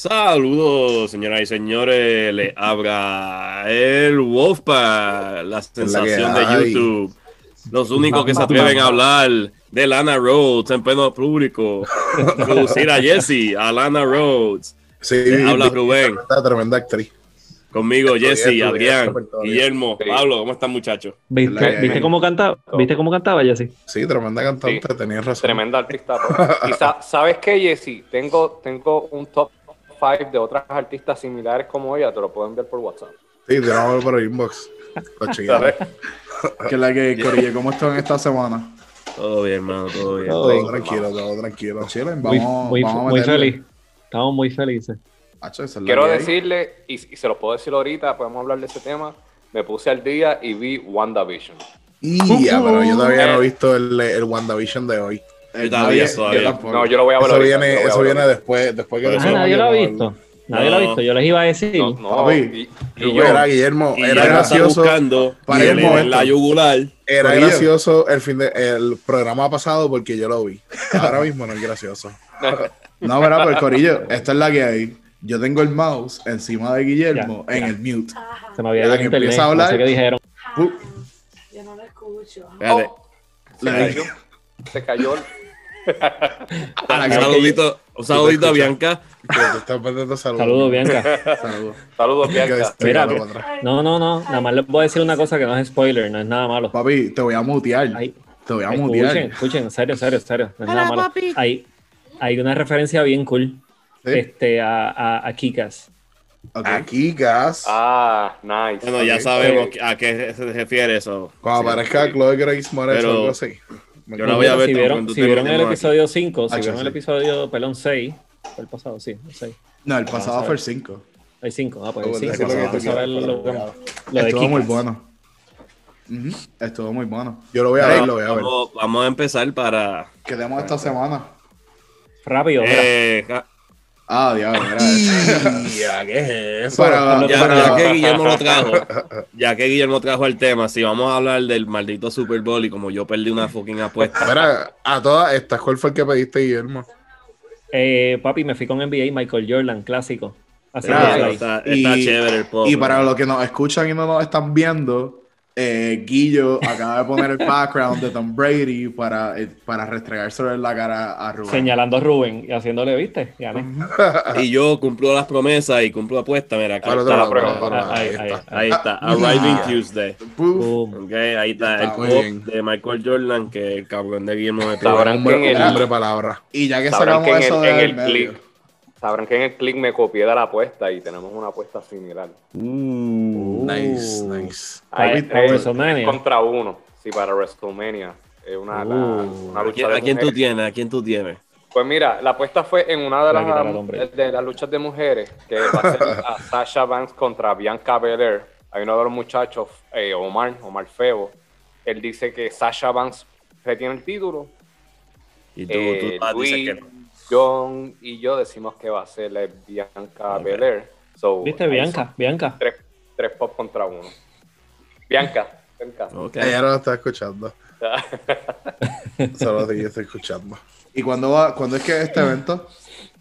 Saludos, señoras y señores. Le abra el Wolfpack, la sensación de YouTube. Los únicos que se atreven a hablar de Lana Rhodes en pleno público. Producir a Jesse, a Lana Rhodes. Sí, Le habla Rubén. Tremenda, tremenda actriz. Conmigo, Jesse, Adrián. Guillermo. Pablo, ¿cómo están, muchachos? ¿Viste, La- ¿viste cómo cantaba? ¿Viste cómo cantaba, Jessy? Sí, tremenda cantante, Sí. tenías razón. Tremenda artista. Y sa- sabes qué, Jesse, tengo, tengo un top 5 de otras artistas similares como ella, te lo puedo enviar por WhatsApp. Sí, tirámoslo por el inbox. Lo chequeamos. ¿Sabes? Que la que, Corille, ¿cómo están esta semana? Todo bien, hermano, todo bien. Todo Todo tranquilo, todo tranquilo. Chillen, Muy, vamos, muy, vamos a muy feliz. Estamos muy felices. Hacho, es Quiero decirle, y, y se los puedo decir ahorita, podemos hablar de ese tema. Me puse al día y vi WandaVision. Y ya, pero yo todavía no he visto el, el WandaVision de hoy. Yo todavía, tampoco. No, yo lo voy a ver Eso ahorita, viene, eso ver viene después, después que Ah, lo nadie lo ha visto. Nadie lo ha No. visto. Yo les iba a decir. No, no, Papi, y, y yo, era Guillermo, Y era gracioso. buscando Para el la yugular. Era gracioso el fin de, el programa pasado porque yo lo vi. Ahora mismo no es gracioso. No, verá, pero Corillo, esta es la que hay. Yo tengo el mouse encima de Guillermo Ya, en ya. el mute. Se me había Ya ido que el internet. empieza a No hablar. sé qué dijeron. Uh, Yo no lo escucho. Espérate. Oh, se cayó. Se cayó. Saludito, un saludito a. Bianca. Saludos, Bianca. Saludos. Que Bianca. Mira. No, no, no. Nada más les voy a decir una cosa que no es spoiler, no es nada malo. Papi, te voy a mutear. Te voy a escuchen, mutear. escuchen, en serio, serio, serio. No es Hola, nada malo. papi. Hay, hay una referencia bien cool ¿Sí? este, a, a, a Kikas. Ok. Aquí, gas. Ah, nice. Bueno, ya sabemos a qué se refiere eso. Cuando aparezca Chloe Grace Moretz o algo así. Yo la voy a ver si vieron, si vieron el episodio 5, si Ah, vieron el episodio, perdón, 6, fue el pasado, sí, el 6. No, el pasado fue el 5. Hay 5, ah, pues el Bueno, 5. decir lo Estuvo muy bueno. Estuvo muy bueno. Yo lo voy a ver, lo voy a ver. Vamos, a empezar para. Quedemos esta semana. Rápido. Eh, Ah, diablo. Ya, ¿qué es eso? Para- ya, para- ya que Guillermo lo trajo, ya que Guillermo trajo el tema, si vamos a hablar del maldito Super Bowl y como yo perdí una fucking apuesta, Mira, a todas estas, ¿cuál fue el que pediste, Guillermo? Eh, papi, me fui con NBA, Michael Jordan, clásico. Así que está, ahí. está- Y- está chévere el pop. Y para los que nos escuchan y no nos están viendo, eh, Guillo acaba de poner el background de Tom Brady para, eh, para restregárselo en la cara a Rubén. Señalando a Rubén y haciéndole, ¿viste? Y yo cumplo las promesas y cumplo apuestas. Mira, está otro la prueba. Ahí, ahí está. Ahí está, Arriving Tuesday. Puf. Boom. Ok, ahí está el Está bien. de Michael Jordan que el cabrón de Guillermo me en el- hombre palabra. Y ya que sacamos en eso el, en el medio, click, sabrán que en el click me copié de la apuesta y tenemos una apuesta similar. Uh, Nice, nice. Ahí, Papi, para eh, WrestleMania. contra uno, sí, para WrestleMania. Es una, la- Uh. una ¿A lucha quién, de a quién tú tienes? ¿A quién tú tienes? Pues mira, la apuesta fue en una de las, de las luchas de mujeres, que va a ser a Sasha Banks contra Bianca Belair. Hay uno de los muchachos, eh, Omar, Omar Febo. Él dice que Sasha Banks retiene el título. Y tú, Eh, tú ah, dices Luis, que no. John y yo decimos que va a ser la Bianca Belair. So, ¿Viste? Bianca, Bianca. Tres, tres pop contra uno. Bianca, Bianca. Ok. Ella no lo está escuchando. Solo te estoy escuchando. ¿Y cuándo, va, cuándo es que es este evento?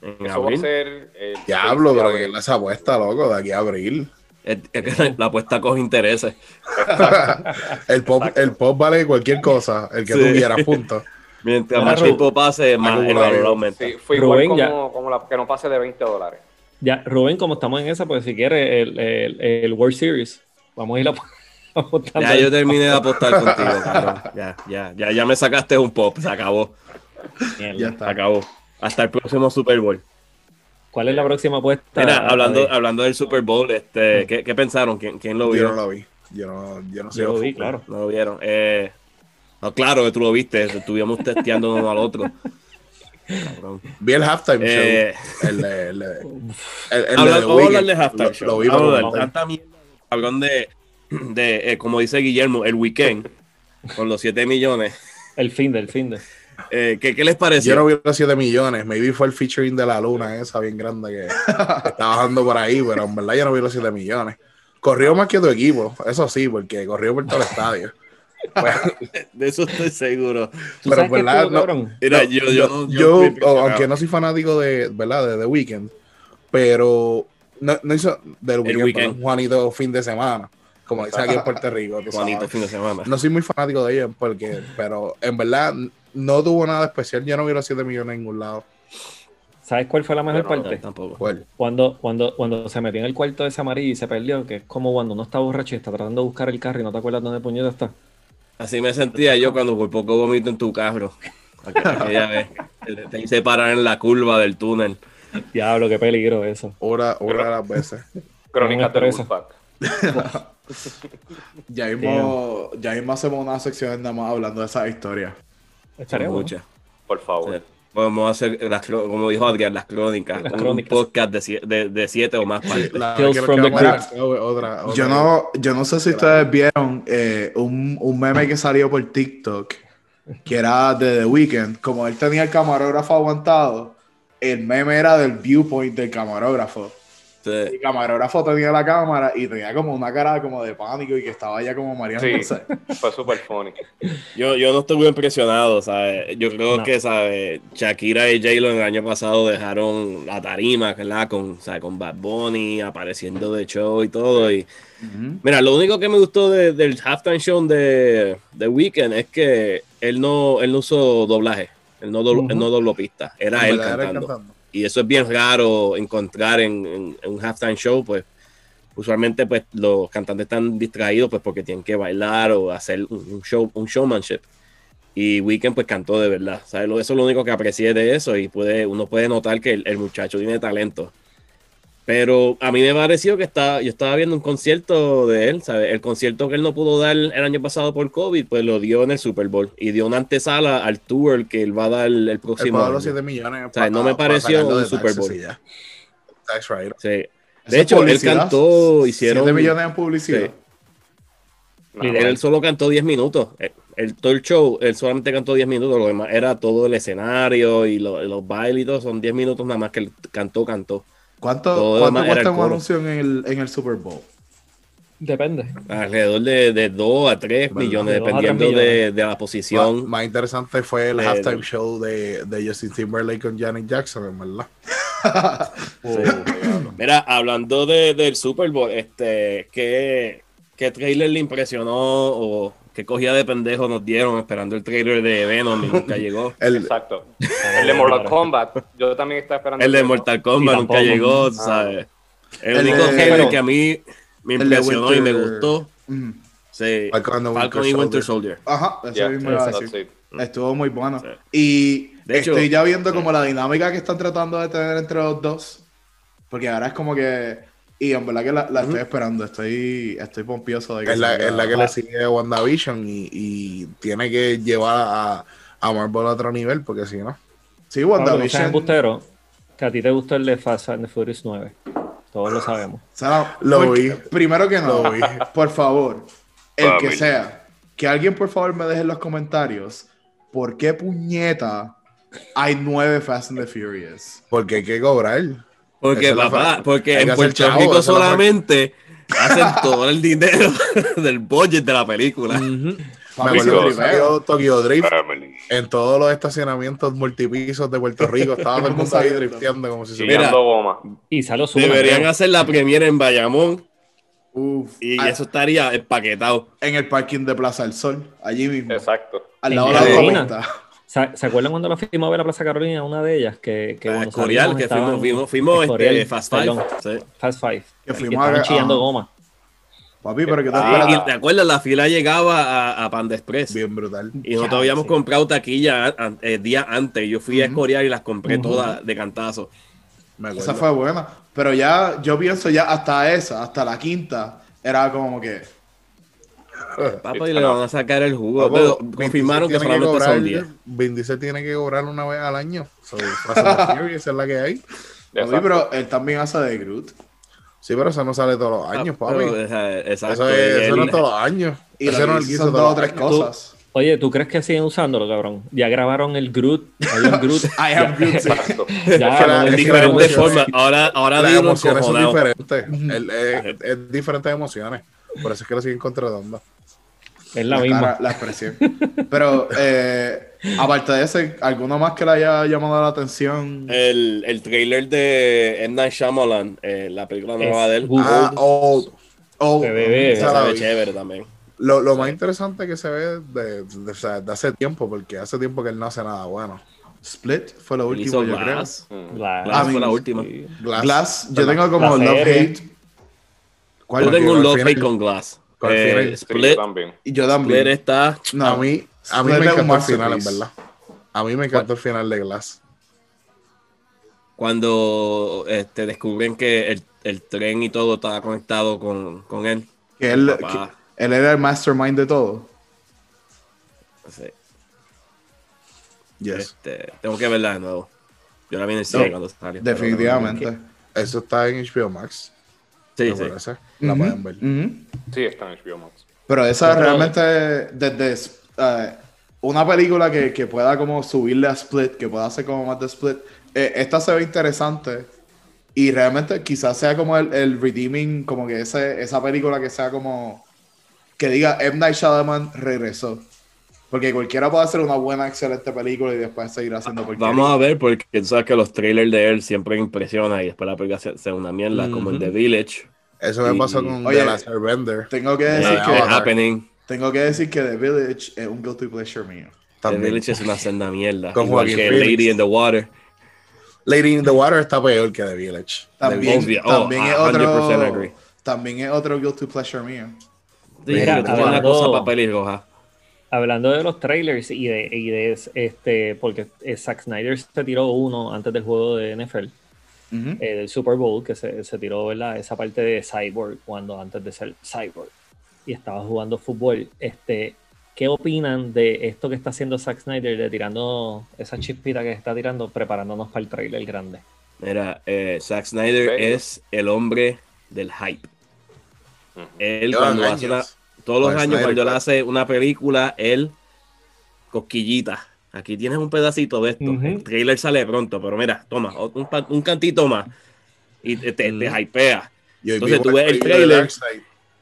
En Eso va a abril. ser. el Diablo, 6 de pero abril. que esa apuesta, loco, de aquí a abril. Es- es que la apuesta coge intereses. El pop, el pop vale cualquier cosa, el que tú Sí. quieras, punto. Mientras más tiempo pase, más el valor aumenta. Sí, fue igual Rubén, ya. como, como la que no pase de 20 dólares. Ya, Rubén, como estamos en esa, pues si quiere el, el, el World Series, vamos a ir a apostando. Ya yo terminé de apostar contigo, cabrón. Ya, ya, ya, ya me sacaste un pop, se acabó, Mierda. Ya se está. acabó. Hasta el próximo Super Bowl. ¿Cuál es la próxima apuesta? Mira, hablando, Adri? hablando del Super Bowl, este, ¿qué, qué pensaron? ¿Quién, quién lo Yo no vio? lo vi. Yo no, yo no sé. Yo lo vi, claro. No lo vieron. Eh, no, claro que tú lo viste, estuvimos testeando uno al otro. Cabrón. Vi el halftime Eh, show. El vamos a hablar de halftime show. Lo Vamos a hablar cabrón de, de eh, como dice Guillermo, el weekend con los 7 millones. El fin del fin de. Eh, ¿qué, ¿Qué les pareció? Yo no vi los 7 millones. Maybe fue el featuring de la luna, esa bien grande que, que está bajando por ahí, pero en verdad yo no vi los 7 millones. Corrió más que tu equipo, eso sí, porque corrió por todo el estadio. De eso estoy seguro. ¿Tú Pero sabes qué verdad, estuvo, no- cabrón? Mira, No, yo, yo, no- yo aunque no soy fanático de, ¿verdad? de The Weeknd, pero no, no hizo del weekend, Juanito fin de semana, como dice aquí en Puerto Rico. Juanito sabes. fin de semana. No soy muy fanático de ella, porque, pero en verdad no tuvo nada especial. Yo no vi los 7 millones en ningún lado. ¿Sabes cuál fue la mejor Pero no, parte? Tampoco. ¿Cuál? Cuando, cuando, cuando se metió en el cuarto de ese amarillo y se perdió, que es como cuando uno está borracho y está tratando de buscar el carro y no te acuerdas dónde puñeta está. Así me sentía yo cuando por poco vomito en tu carro. Aqu- Aquella vez. Te- hice parar en la curva del túnel. Diablo, qué peligro eso. Una, una de las veces. Crónicas. Wolfpack. Ya mismo, ya mismo hacemos una sección nada más hablando de esa historia. Estaría Son bueno. muchas. Por favor. Sí. Podemos hacer, las, como dijo Adrián, las crónicas. Las un crónicas. podcast de, de, de siete o más partes. Yo no, yo no sé si ustedes vieron eh, un, un meme que salió por TikTok, que era de The Weeknd. Como él tenía el camarógrafo aguantado, el meme era del viewpoint del camarógrafo. Sí. El camarógrafo tenía la cámara y tenía como una cara como de pánico y que estaba ya como María Sí. Fue súper funny. Yo, yo no estuve impresionado, ¿sabes? Yo creo No. que, ¿sabes? Shakira y J-Lo el año pasado dejaron la tarima, ¿verdad? Con, ¿sabes? con Bad Bunny apareciendo de show y todo. Y mira, lo único que me gustó de- del halftime show de, de Weekend es que él no, él no usó doblaje, él no, él no dobló pista, era él verdad era cantando. Y eso es bien raro encontrar en, un halftime show, pues usualmente pues los cantantes están distraídos pues porque tienen que bailar o hacer un show, un showmanship. Y Weekend pues cantó de verdad. ¿sabes? Eso es lo único que aprecié de eso y puede, uno puede notar que el muchacho tiene talento. Pero a mí me pareció que está, yo estaba viendo un concierto de él, ¿sabes? El concierto que él no pudo dar el año pasado por COVID, pues lo dio en el Super Bowl y dio una antesala al tour que él va a dar el El próximo año. los 7 millones. O sea, no me pareció un Super Bowl. Sí. De hecho, él cantó, hicieron. 7 millones en publicidad. Sí. No, Él solo cantó 10 minutos. El, el- todo el show, él solamente cantó 10 minutos. Lo demás era todo el escenario y lo- los bailes y todo. Son 10 minutos nada más que él cantó, cantó. ¿Cuánto, cuánto cuesta un anuncio en el, en el Super Bowl? Depende. Alrededor de, de 2 a 3 Bueno, millones, de dependiendo de, millones. de la posición. más interesante fue el de- halftime show de, de Justin Timberlake con Janet Jackson, en verdad. Mira, hablando de- del Super Bowl, este, ¿qué, ¿qué trailer le impresionó o qué cogida de pendejo nos dieron esperando el trailer de Venom y nunca llegó? El, Exacto. El de Mortal Kombat. Yo también estaba esperando. El de. Mortal Kombat nunca tampoco. llegó, ¿sabes? El, El único trailer que a mí me impresionó y me gustó, Mm. sí, Falcon y Winter Soldier. Ajá, eso Yeah, mismo iba a that's decir. it. Estuvo muy bueno. Sí. Y De hecho- estoy ya viendo como la dinámica que están tratando de tener entre los dos. Porque ahora es como que. Y en verdad que la, la estoy esperando. Estoy, estoy pompioso de que. es, la, es la que le sigue a WandaVision y, y tiene que llevar a, a Marvel a otro nivel, porque si no. Sí, Pablo, WandaVision. embustero, que a ti te gustó el de Fast and the Furious 9. Todos lo sabemos. O sea, Lo porque- vi. Primero que no, Lo vi. por favor, el que sea, que alguien por favor me deje en los comentarios por qué puñeta hay nueve Fast and the Furious. Porque hay que cobrar. Porque, la papá, porque en Puerto chavo, Rico la solamente hacen todo el dinero del budget de la película. Me acuerdo primero. Tokyo Drift Family. en todos los estacionamientos multipisos de Puerto Rico. Estaba todo el mundo ahí drifteando como si se Y Mira. goma. Y salió su Deberían hacer la premiere en Bayamón Uf. y eso estaría empaquetado. en el parking de Plaza del Sol, allí mismo. Exacto. Al lado de la Carolina. ¿Se, se acuerdan cuando la fuimos a ver a Plaza Carolina? Una de ellas que, que Ah, cuando Escorial, salimos que estaban- fuimos, fuimos, fuimos Escorial, este, Fast Five. perdón, sí. Fast Five. Que fuimos estaban a- chillando goma. Papi, pero que te Ah, Y, esperas? ¿Te acuerdas? La fila llegaba a, a Panda Express. Bien brutal. Y nosotros Ya, habíamos sí. comprado taquilla el día antes. Yo fui a. Escorial y las compré todas de cantazo. Me. Esa fue buena. Pero ya, yo pienso ya hasta esa, hasta la quinta, era como que. Papá, y le van a sacar el jugo. Papo, Pero confirmaron que solamente cobrar- son 10. Vin Diesel tiene que cobrar una vez al año. So, Furious es la que hay. Papi, Exacto. pero él también hace de Groot. Sí, pero eso no sale todos los años, Ah, papi. pero, sea, exacto. eso, es, eso no es todos los años. Y Ese lo no que es el hizo guiso son de dos o los tres años. cosas. Oye, ¿tú crees que siguen usándolo, cabrón? Ya grabaron el Groot. Hay un Groot. I am Groot. sí. Ya, que En que diferentes formas. Ahora, ahora Las emociones son diferentes. Es diferentes emociones. Por eso es que lo siguen contratando. Es la La misma. cara, la expresión. Pero, eh, Aparte de ese, ¿alguno más que le haya llamado la atención? El, el trailer de M. Night Shyamalan, eh, la película nueva de él, Google. Ah, oh, oh, Se ve, se la ve chévere también. Lo, lo más interesante que se ve de, de- de hace tiempo, porque hace tiempo que él no hace nada bueno. Split fue lo último, yo creo. Glass. Mm. Glass. Glass I fue la mean, última. Glass. Glass, yo tengo como love hate. ¿Cuál? Yo tengo un love hate con Glass. Eh, Sí, Split, también. Y yo Split también. está. No, a mí, a mí Split me encantó el final, en verdad. A mí me encantó el final de Glass. Cuando este, descubren que el, el tren y todo estaba conectado con, con él. Que él, que él era el mastermind de todo. Sí, Yes. este, tengo que verla de nuevo. Yo la vi en el cine No, cuando salió. Definitivamente. Eso está en HBO Max. Sí, sí. parece. La pueden ver. Sí, está en HBO Max. Pero esa realmente, desde eh, una película que, que pueda como subirle a Split, que pueda hacer como más de Split, eh, esta se ve interesante y realmente quizás sea como el, el redeeming, como que ese, esa película que sea como, que diga M. Night Shyamalan regresó. Porque cualquiera puede hacer una buena, excelente película y después seguir haciendo porquería. Vamos a ver, porque tú sabes que los trailers de él siempre impresionan y después la película se, se una mierda, como el de Village, Eso me Y- pasó con Oye, The Last Airbender. Tengo que decir que, The. Happening. tengo que decir que The Village es un guilty pleasure mío. The También. Village es una senda mierda. Con igual Joaquin que. Lady in the Water. Lady in the Water está peor que The Village. También, Obvio. Oh, también es 100% otro agree. también es otro guilty pleasure mío. Sí, Mira, que tiene una hablando- cosa para pelirroja. Hablando de los trailers y de, y de este, porque eh, Zack Snyder se tiró uno antes del juego de NFL, Eh, del Super Bowl, que se, se tiró ¿verdad? esa parte de Cyborg cuando antes de ser Cyborg y estaba jugando fútbol. Este, ¿Qué opinan de esto que está haciendo Zack Snyder de tirando esa chispita que está tirando, preparándonos para el trailer grande? Mira, eh, Zack Snyder es el hombre del hype. Él cuando años. hace una- todos los años Snyder cuando él Cut. hace una película, él cosquillita. Aquí tienes un pedacito de esto. El trailer sale pronto, pero mira, toma, un, cantito más. Y te, te, te hypea. Y hoy Entonces, tú ves el trailer.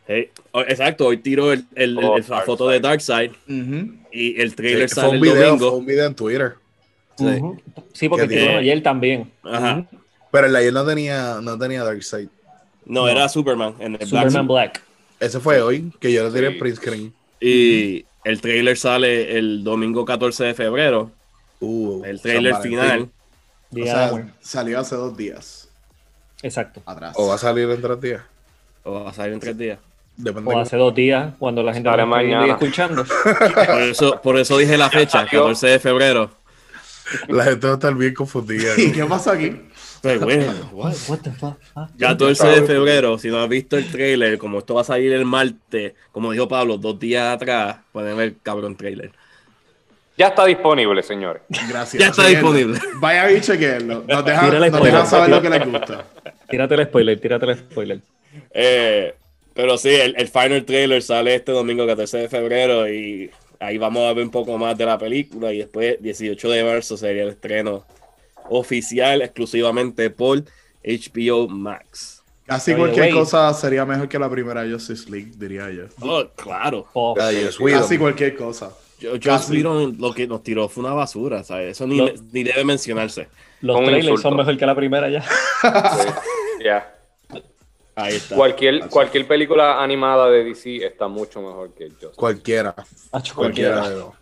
Hey, oh, exacto, hoy tiro el, el- Oh, el- la foto de Darkseid Ujú. y el Sí, trailer fue sale un el video, fue domingo. un video en Twitter. Sí. Ujú. Sí, porque ¿Qué tiró digo? ayer también. Ajá. Pero el ayer no tenía, no tenía Darkseid. No, era Superman en el Black Superman. Black. Ese fue hoy, que yo le tiré Sí. en print screen. Y el trailer sale el domingo 14 de febrero. Uh, El trailer final. O sea, salió hace dos días Exacto. atrás. O va a salir en tres días. O va a salir en tres días. Depende. O hace dos días, cuando la gente y mañana. escuchando. Por eso, por eso dije la fecha, 14 de febrero. La gente va a estar bien confundida. ¿Y qué pasa aquí? Bueno, what? What the fuck? Ah, 14 de febrero, si no has visto el trailer, como esto va a salir el martes, como dijo Pablo, dos días atrás, pueden ver el cabrón trailer. Ya está disponible, señores. Gracias. Ya está disponible. Vaya y chequenlo. Nos dejan, nos spoiler. dejan saber lo que les gusta. Tírate el spoiler, tírate el spoiler. Eh, pero sí, el, el final trailer sale este domingo 14 de febrero y ahí vamos a ver un poco más de la película y después 18 de marzo sería el estreno oficial exclusivamente por HBO Max. Casi Oye, cualquier cosa sería mejor que la primera Justice League, diría yo. Oh, claro. Oh. Casi cualquier cosa. Yo, Casi. Whedon lo que nos tiró fue una basura, ¿sabes? Eso ni, Lo- ni debe mencionarse. los trailers son mejor que la primera ya. Sí, Ya. Ahí está. Cualquier, cualquier película animada de DC está mucho mejor que Just. Cualquiera. Cualquiera cualquiera. de dos.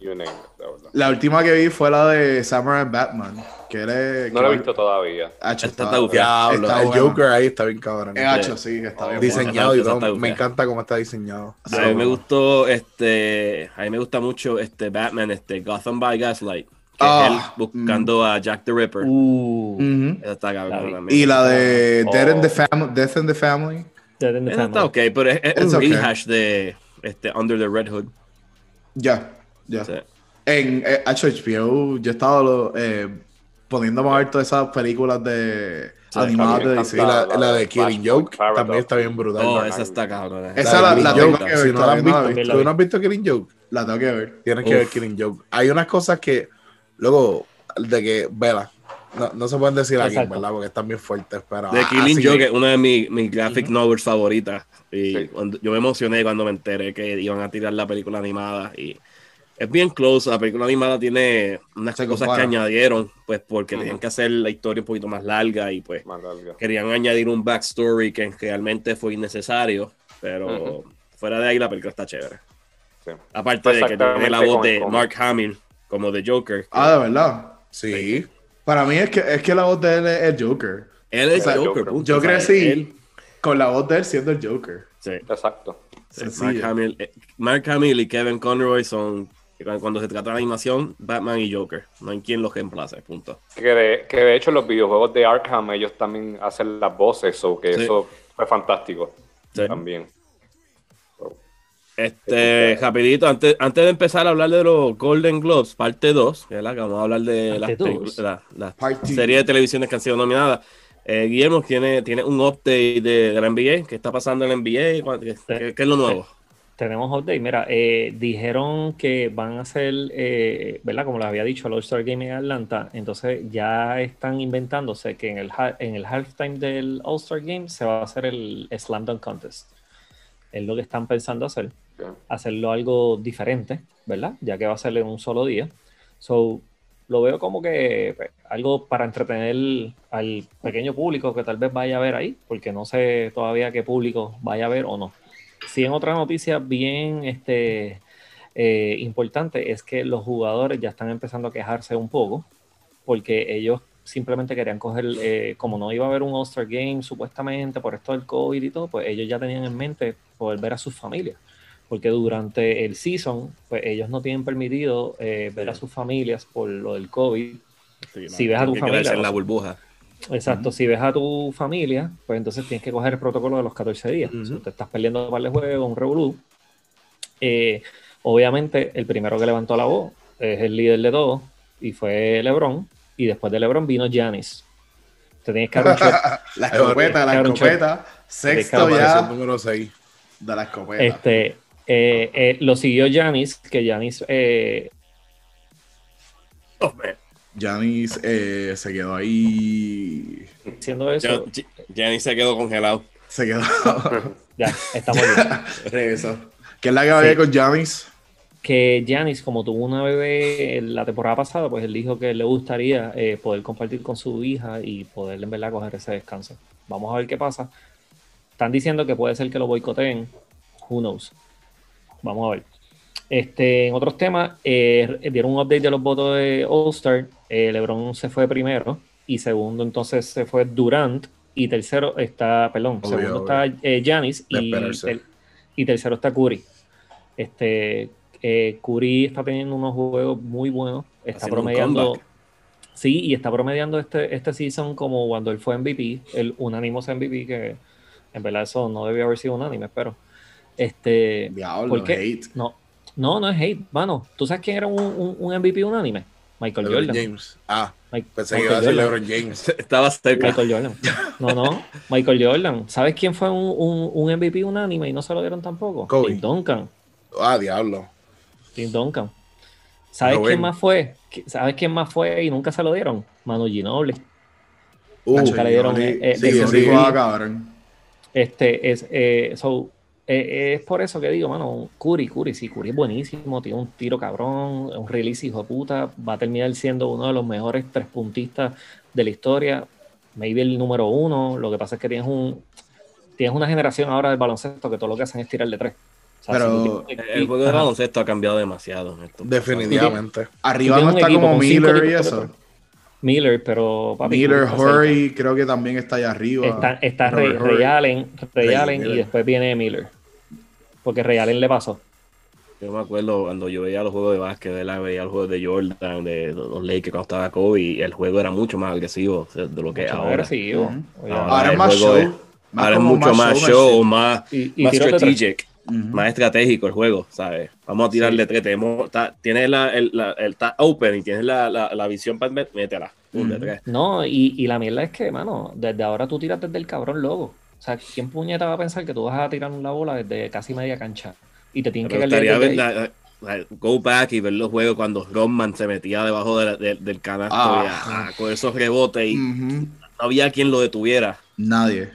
You name it, la verdad. La última que vi fue la de Samurai Batman. Que él es- No que- lo he visto todavía. Hacho, está, está. Diablo, está el bueno. Joker ahí está bien cabrón. Es hacho, sí, está bien. Diseñado y está todo. Me encanta cómo está diseñado. A mí me gustó, este, a mí me gusta mucho este Batman, este Gotham by Gaslight, que Ah, es él buscando a Jack the Ripper. Uh, está La cabrón también. Y la de Oh. Death in the Family. Death in the Family. Dead in the Esa está Family. ok, pero es, es un okay. rehash de este Under the Red Hood. Ya, ya. Sí. En eh, HBO, yo he estado eh, poniéndome a ver todas esas películas de animadas de DC. La, La- la de Killing Joke Paradox. también está bien brutal. Oh, La esa está cabrón. Esa la- de la tengo que ver, Si no la has no visto, visto. ¿tú no has visto Killing Joke? La tengo que ver. Tienes que ver Uf. Killing Joke. Hay unas cosas que, luego, de que, vela, no, no se pueden decir aquí, Exacto. ¿verdad? Porque están bien fuertes, pero... The Killing sí. Joke es una de mis, mis graphic novels favoritas. Y Sí. cuando- yo me emocioné cuando me enteré que iban a tirar la película animada. Y es bien close. La película animada tiene unas Se cosas compara. que añadieron, pues porque tenían que hacer la historia un poquito más larga y pues Más larga. querían añadir un backstory que realmente fue innecesario. Pero fuera de ahí, la película está chévere. Sí. Aparte de que tiene la voz de. Mark Hamill como de Joker. Ah, de verdad. Sí. Para mí es que, es que la voz de él es el Joker. Él es O sea, Joker. Joker. Yo crecí él- con la voz de él siendo el Joker. sí. Exacto. Mark Hamill, eh, Mark Hamill y Kevin Conroy son, cuando se trata de animación, Batman y Joker. No hay quien los reemplace, punto. Que de, que de hecho en los videojuegos de Arkham ellos también hacen las voces, o que Sí. eso fue fantástico Sí. también. Este, rapidito, antes, antes de empezar a hablar de los Golden Globes, parte 2, ¿verdad? Que vamos a hablar de las, la- Parte- series de televisiones que han sido nominadas. Eh, Guillermo tiene, tiene un update de, de la NBA. ¿Qué está pasando en la NBA? ¿Cuál- ¿Qué, qué- qué es lo nuevo? Tenemos update. Mira, eh, dijeron que van a hacer, eh, ¿verdad? Como les había dicho, el All-Star Game en Atlanta. Entonces ya están inventándose que en el, ha- en el halftime del All-Star Game se va a hacer el Slam Dunk Contest. Es lo que están pensando hacer. Hacerlo algo diferente, ¿verdad? Ya que va a ser en un solo día. So, lo veo como que pues, algo para entretener al pequeño público que tal vez vaya a ver ahí, porque no sé todavía qué público vaya a ver o no. Sí, en otra noticia bien este, eh, importante es que los jugadores ya están empezando a quejarse un poco porque ellos simplemente querían coger, eh, como no iba a haber un All-Star Game supuestamente por esto del COVID y todo, pues ellos ya tenían en mente poder ver a sus familias. Porque durante el season, pues ellos no tienen permitido eh, ver a sus familias por lo del COVID. Si ves a tu familia, en la burbuja. Exacto, si ves a tu familia, pues entonces tienes que coger el protocolo de los 14 días. Ujú. Si te estás perdiendo un par de juegos, un revolú. Eh, obviamente, el primero que levantó la voz es el líder de todos y fue LeBron. Y después de LeBron vino Giannis. Te tienes que dar un. La escopeta, la escopeta. Sexto ya número 6. de la escopeta. Este, eh, eh, lo siguió Giannis, que Giannis Oh, Giannis eh, se quedó ahí. haciendo eso. Giannis se quedó congelado. Se quedó. Ya, estamos bien. Regresó. ¿Qué es la que había Sí. con Giannis? que Giannis, como tuvo una bebé la temporada pasada, pues él dijo que le gustaría eh, poder compartir con su hija y poder en verdad coger ese descanso. Vamos a ver qué pasa. Están diciendo que puede ser que lo boicoteen. Who knows? Vamos a ver. Este, en otros temas, eh, dieron un update de los votos de All-Star. Eh, LeBron se fue primero y segundo entonces se fue Durant y tercero está, perdón, Obvio, segundo obvio. está eh, Giannis De y, esperarse. ter- y tercero está Curry. Este, eh, Curry está teniendo unos juegos muy buenos. Está Haciendo promediando. Sí, y está promediando este, este season como cuando él fue MVP, el unánimo MVP, que en verdad eso no debió haber sido unánime, pero. Este. Diablo, ¿Por qué? hate. No, no, no es hate, mano. ¿Tú sabes quién era un, un- un MVP unánime? Michael LeBron Jordan. James. Ah, Mike- pensé que iba a ser Jordan. LeBron James. Estaba cerca. Michael Jordan. No, no, Michael Jordan. ¿Sabes quién fue un, un- un MVP unánime y no se lo dieron tampoco? Kobe. Tim Duncan. Ah, diablo. Tim Duncan. ¿Sabes quién más fue? ¿Qui- ¿Sabes quién más fue y nunca se lo dieron? Manu Ginobili. Uh, Nunca le dieron, eh, sí, de va cabrón. Este es, eh, so, eh, es por eso que digo, mano, Curry, Curry, sí, Curry es buenísimo, tiene un tiro cabrón, un release hijo de puta, va a terminar siendo uno de los mejores tres puntistas de la historia, maybe el número uno, lo que pasa es que tienes un tienes una generación ahora del baloncesto que todo lo que hacen es tirar de tres. O sea, Pero si El juego de baloncesto ha cambiado demasiado. en estos Definitivamente. Arriba no está como Miller y eso. Miller, pero papi, Miller. Horry, creo que también está allá arriba. Está, está Ray, Allen, Ray Ray Allen y después viene Miller. Porque Ray Allen le pasó. Yo me acuerdo cuando yo veía los juegos de básquet, ¿verdad? veía los juegos de Jordan, de los Lakers cuando estaba Kobe, y el juego era mucho más agresivo o sea, de lo que Mucho ahora. agresivo. Ahora Ahora es más show. es- Ahora es mucho más show, más, Y, y más tres. estratégico el juego, ¿sabes? Vamos a tirarle tres. Tenemos, está- tienes la, el, la, el está open y tienes la, la, la visión para métela. Ujú. tres. No, y, y la mierda es que, mano, desde ahora tú tiras desde el cabrón logo. O sea, ¿quién puñeta va a pensar que tú vas a tirar la bola desde casi media cancha? Y te tienen que ver ahí? la- la- go back y ver los juegos cuando Rodman se metía debajo de la- de- del canasto Ah. y a- a- con esos rebotes y no había quien lo detuviera. Nadie.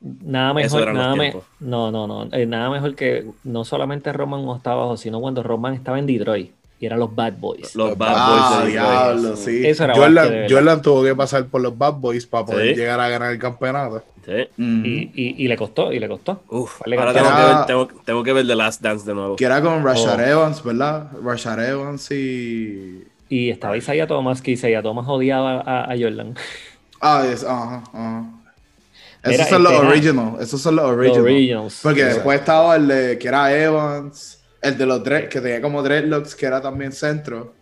Nada Eso mejor, nada me- no, no, no, eh, nada mejor que no solamente Roman no estaba abajo, sino cuando Roman estaba en Detroit. Y eran los Bad Boys. Los Bad Ah, Boys Detroit. diablo, sí. Eso era Jordan. Jordan tuvo que pasar por los Bad Boys para poder Sí. llegar a ganar el campeonato. Sí. Ujú. y, y- y le costó, y le costó. Uf, Vale, ahora tengo que, ver, tengo, tengo que ver The Last Dance de nuevo. Que era con Rashad Oh. Evans, ¿verdad? Rashad Evans y. Y estaba Isaiah Thomas, que Isaiah Thomas odiaba a, a Jordan. Ah, es, ajá, ajá. Esos son los este originals. Esos son los originals. Porque después estaba el de que era Evans, el de los dread, que tenía como dreadlocks, que era también centro,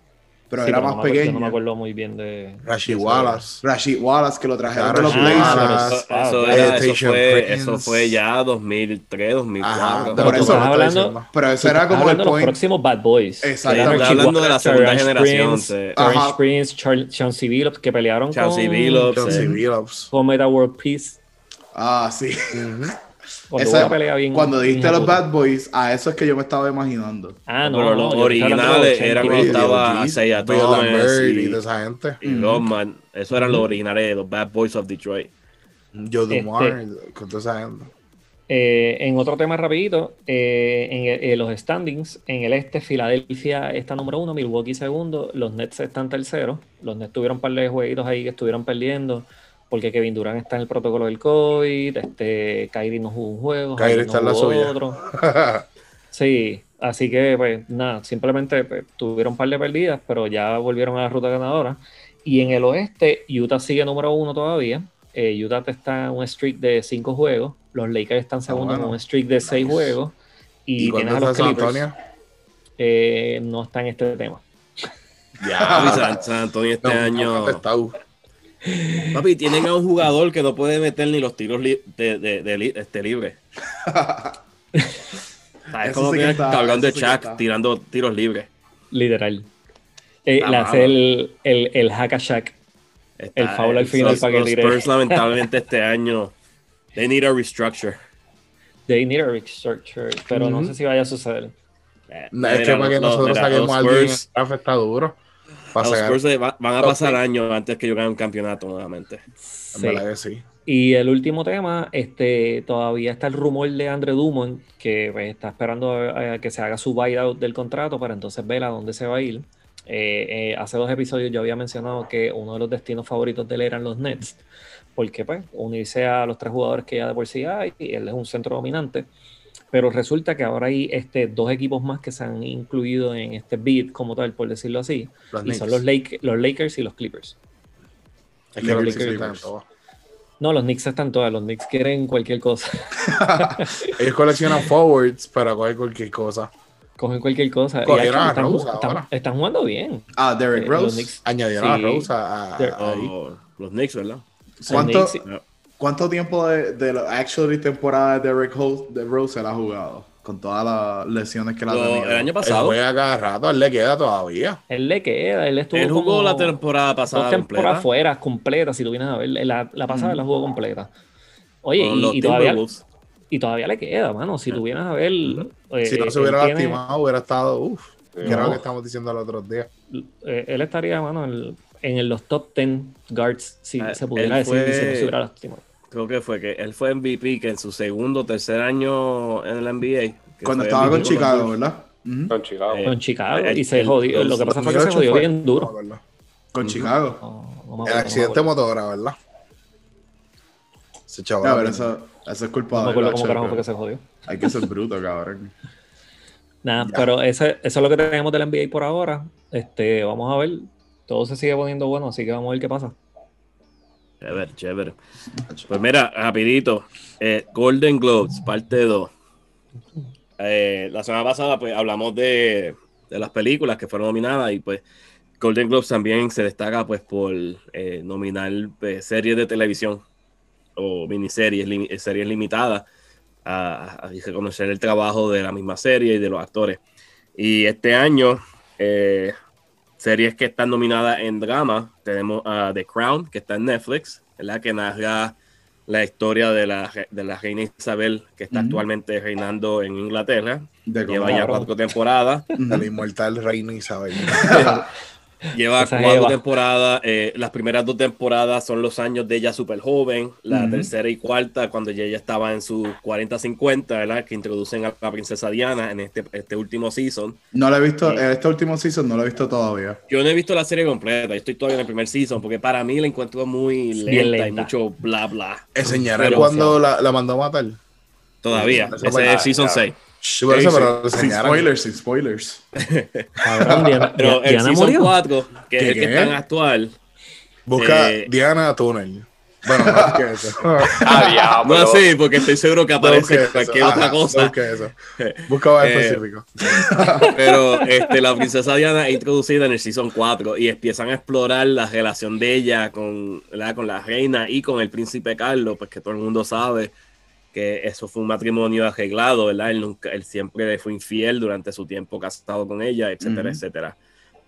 pero Sí, era pero más no pequeño. No me acuerdo muy bien de. Rashid eso. Wallace. Rashid Wallace, que lo trajeron Ah, de los Blazers. Eso, Ah, eso era- eso Meditation fue, eso fue ya 2003, 2004. Ajá, Por por eso eso estás hablando-. Pero ese era estás como el de los point. próximos Bad Boys. Exacto. Richie hablando de la segunda Terrence generación, Prince, sí. Ajá. Prince, Char- Chauncey Billups, que pelearon Chauncey con, Billups, Chauncey. Billups. con Meta World Peace. Ah, sí. Cuando Esa- una pelea bien. cuando bien dijiste los. Bad Boys, a eso es que yo me estaba imaginando. Ah, no, pero no, de los originales 80. eran cuando estaba Isaiah Thomas y y, toda esa gente. y Rodman. Esos eran los originales de los Bad Boys of Detroit. Joe Este- Dumar, con toda esa gente. Eh, en otro tema rapidito, eh, en, el- en los standings, en el este, Filadelfia está número uno, Milwaukee segundo, los Nets están terceros. Los Nets tuvieron un par de jueguitos ahí que estuvieron perdiendo, porque Kevin Durant está en el protocolo del COVID, este, Kyrie no jugó un juego, Kyrie está en la suya. otro. Sí, así que pues nada, simplemente pues, tuvieron un par de perdidas, pero ya volvieron a la ruta ganadora. Y en el oeste, Utah sigue número uno todavía. Eh, Utah está en un streak de cinco juegos. Los Lakers están segundos Ah, bueno. en un streak de seis juegos. Y, ¿Y tienes a los San Clippers. Eh, no está en este tema. Papi, San, Antonio este No, año. Papi, tienen a un jugador que no puede meter ni los tiros li- de, de, de li- este, libres. ¿Sabes Eso cómo sí que está, cabrón de Chuck tirando tiros libres? Literal. Eh, le hace el, el, el hack a Shaq. Está- El foul al final los- para que los tire. Spurs, lamentablemente, este año, they need a restructure. They need a restructure, pero no sé si vaya a suceder. Eh, No, es que para que nosotros mira, saquemos a alguien está duro. Los Spurs van a pasar años antes que yo gane un campeonato nuevamente. en Sí. verdad que sí. Y el último tema, este, todavía está el rumor de Andre Drummond, que pues, está esperando a, a que se haga su buyout del contrato para entonces ver a dónde se va a ir. Eh, eh, hace dos episodios yo había mencionado que uno de los destinos favoritos de él eran los Nets, porque pues unirse a los tres jugadores que ya de por sí hay, y él es un centro dominante. Pero resulta que ahora hay este, dos equipos más que se han incluido en este bid como tal, por decirlo así, Los y son Knicks. los, Lake- los Lakers y los Clippers. Es que los Lakers. están en todo. No, los Knicks están todas, los Knicks quieren cualquier cosa. Ellos coleccionan forwards para coger cualquier cosa. cogen cualquier cosa. Cogieron a están, Rose están- ahora. están jugando bien. Ah, Derrick Eh, los Rose. Knicks. Añadieron Sí. a Rose a, a-. Oh, los Knicks, ¿verdad? ¿Cuánto, Knicks- ¿Cuánto tiempo de, de la actually temporada de Derrick Rose, de Rose él ha jugado? Con todas las lesiones que la ha tenido. el año Él pasado, juega cada rato, él le queda todavía. Él le queda, él estuvo él jugó como la temporada dos pasada temporadas completa fuera, completa, si tú vienes a ver. La, la pasada la jugó completa. Oye, con y, y todavía, y todavía le queda, mano. Si tú vienes a ver. eh, Si no se él hubiera tiene- lastimado, hubiera estado, uff, que era No. lo que estamos diciendo los otros días. eh, él estaría, mano, en, en el- los top 10 guards, si Ah, se pudiera él decir, fue- si no se hubiera lastimado. Creo que fue que él fue MVP que en su segundo o tercer año en el NBA. Cuando estaba con Chicago, ¿verdad? Ujú. Con Chicago. Eh, Con Chicago, y se jodió. Lo que pasa fue que se 2008 jodió fue- bien no duro. Con Chicago. No, no El accidente motora, ¿verdad? Ese chaval. eso, eso es culpa No me de acuerdo cómo carajo fue que se jodió. Hay que ser bruto, cabrón. Nada, pero ese, eso es lo que tenemos del NBA por ahora. Este, vamos a ver. Todo se sigue poniendo bueno, así que vamos a ver qué pasa. Chévere, chévere. Pues mira, rapidito. eh, Golden Globes, parte 2. Eh, la semana pasada pues hablamos de, de las películas que fueron nominadas y pues Golden Globes también se destaca pues por eh, nominar pues, series de televisión o miniseries, series limitadas a, a reconocer el trabajo de la misma serie y de los actores. Y este año, series que están nominadas en drama, tenemos a The Crown, que está en Netflix, ¿verdad? que narra la historia de la, de la reina Isabel, que está actualmente reinando en Inglaterra. De Lleva ya cuatro temporadas. El inmortal reino Isabel. Lleva Esa cuatro temporadas. eh, las primeras dos temporadas son los años de ella súper joven. La Ujú. tercera y cuarta, cuando ya ella estaba en sus 40-50, ¿verdad? Que introducen a la princesa Diana en este, este último season. No lo he visto, en este último season no lo he visto todavía. Yo no he visto la serie completa. Yo estoy todavía en el primer season porque para mí la encuentro muy lenta, Bien y lenta. mucho bla bla. Enseñaré cuando la, la mandó a matar. Todavía. Eso Ese es el season ya. 6. Sí, por eso, Sí, pero sí, sin spoilers, sin spoilers. Cabrón, Diana, Pero el Diana season murió. 4, que es ¿Qué, el que qué? está en actual, Busca Eh, Diana Tunnel. Bueno, no busque eso. Ah, diablo. no sé, porque estoy seguro que No aparece eso. cualquier Ajá, otra no cosa. busque eso. Busca más Eh, específico. Pero este, la princesa Diana es introducida en el Season 4 y empiezan a explorar la relación de ella con, ¿verdad? con la reina y con el príncipe Carlos, pues que todo el mundo sabe que eso fue un matrimonio arreglado, ¿verdad? Él, nunca, él siempre fue infiel durante su tiempo casado con ella, etcétera, Ujú. etcétera.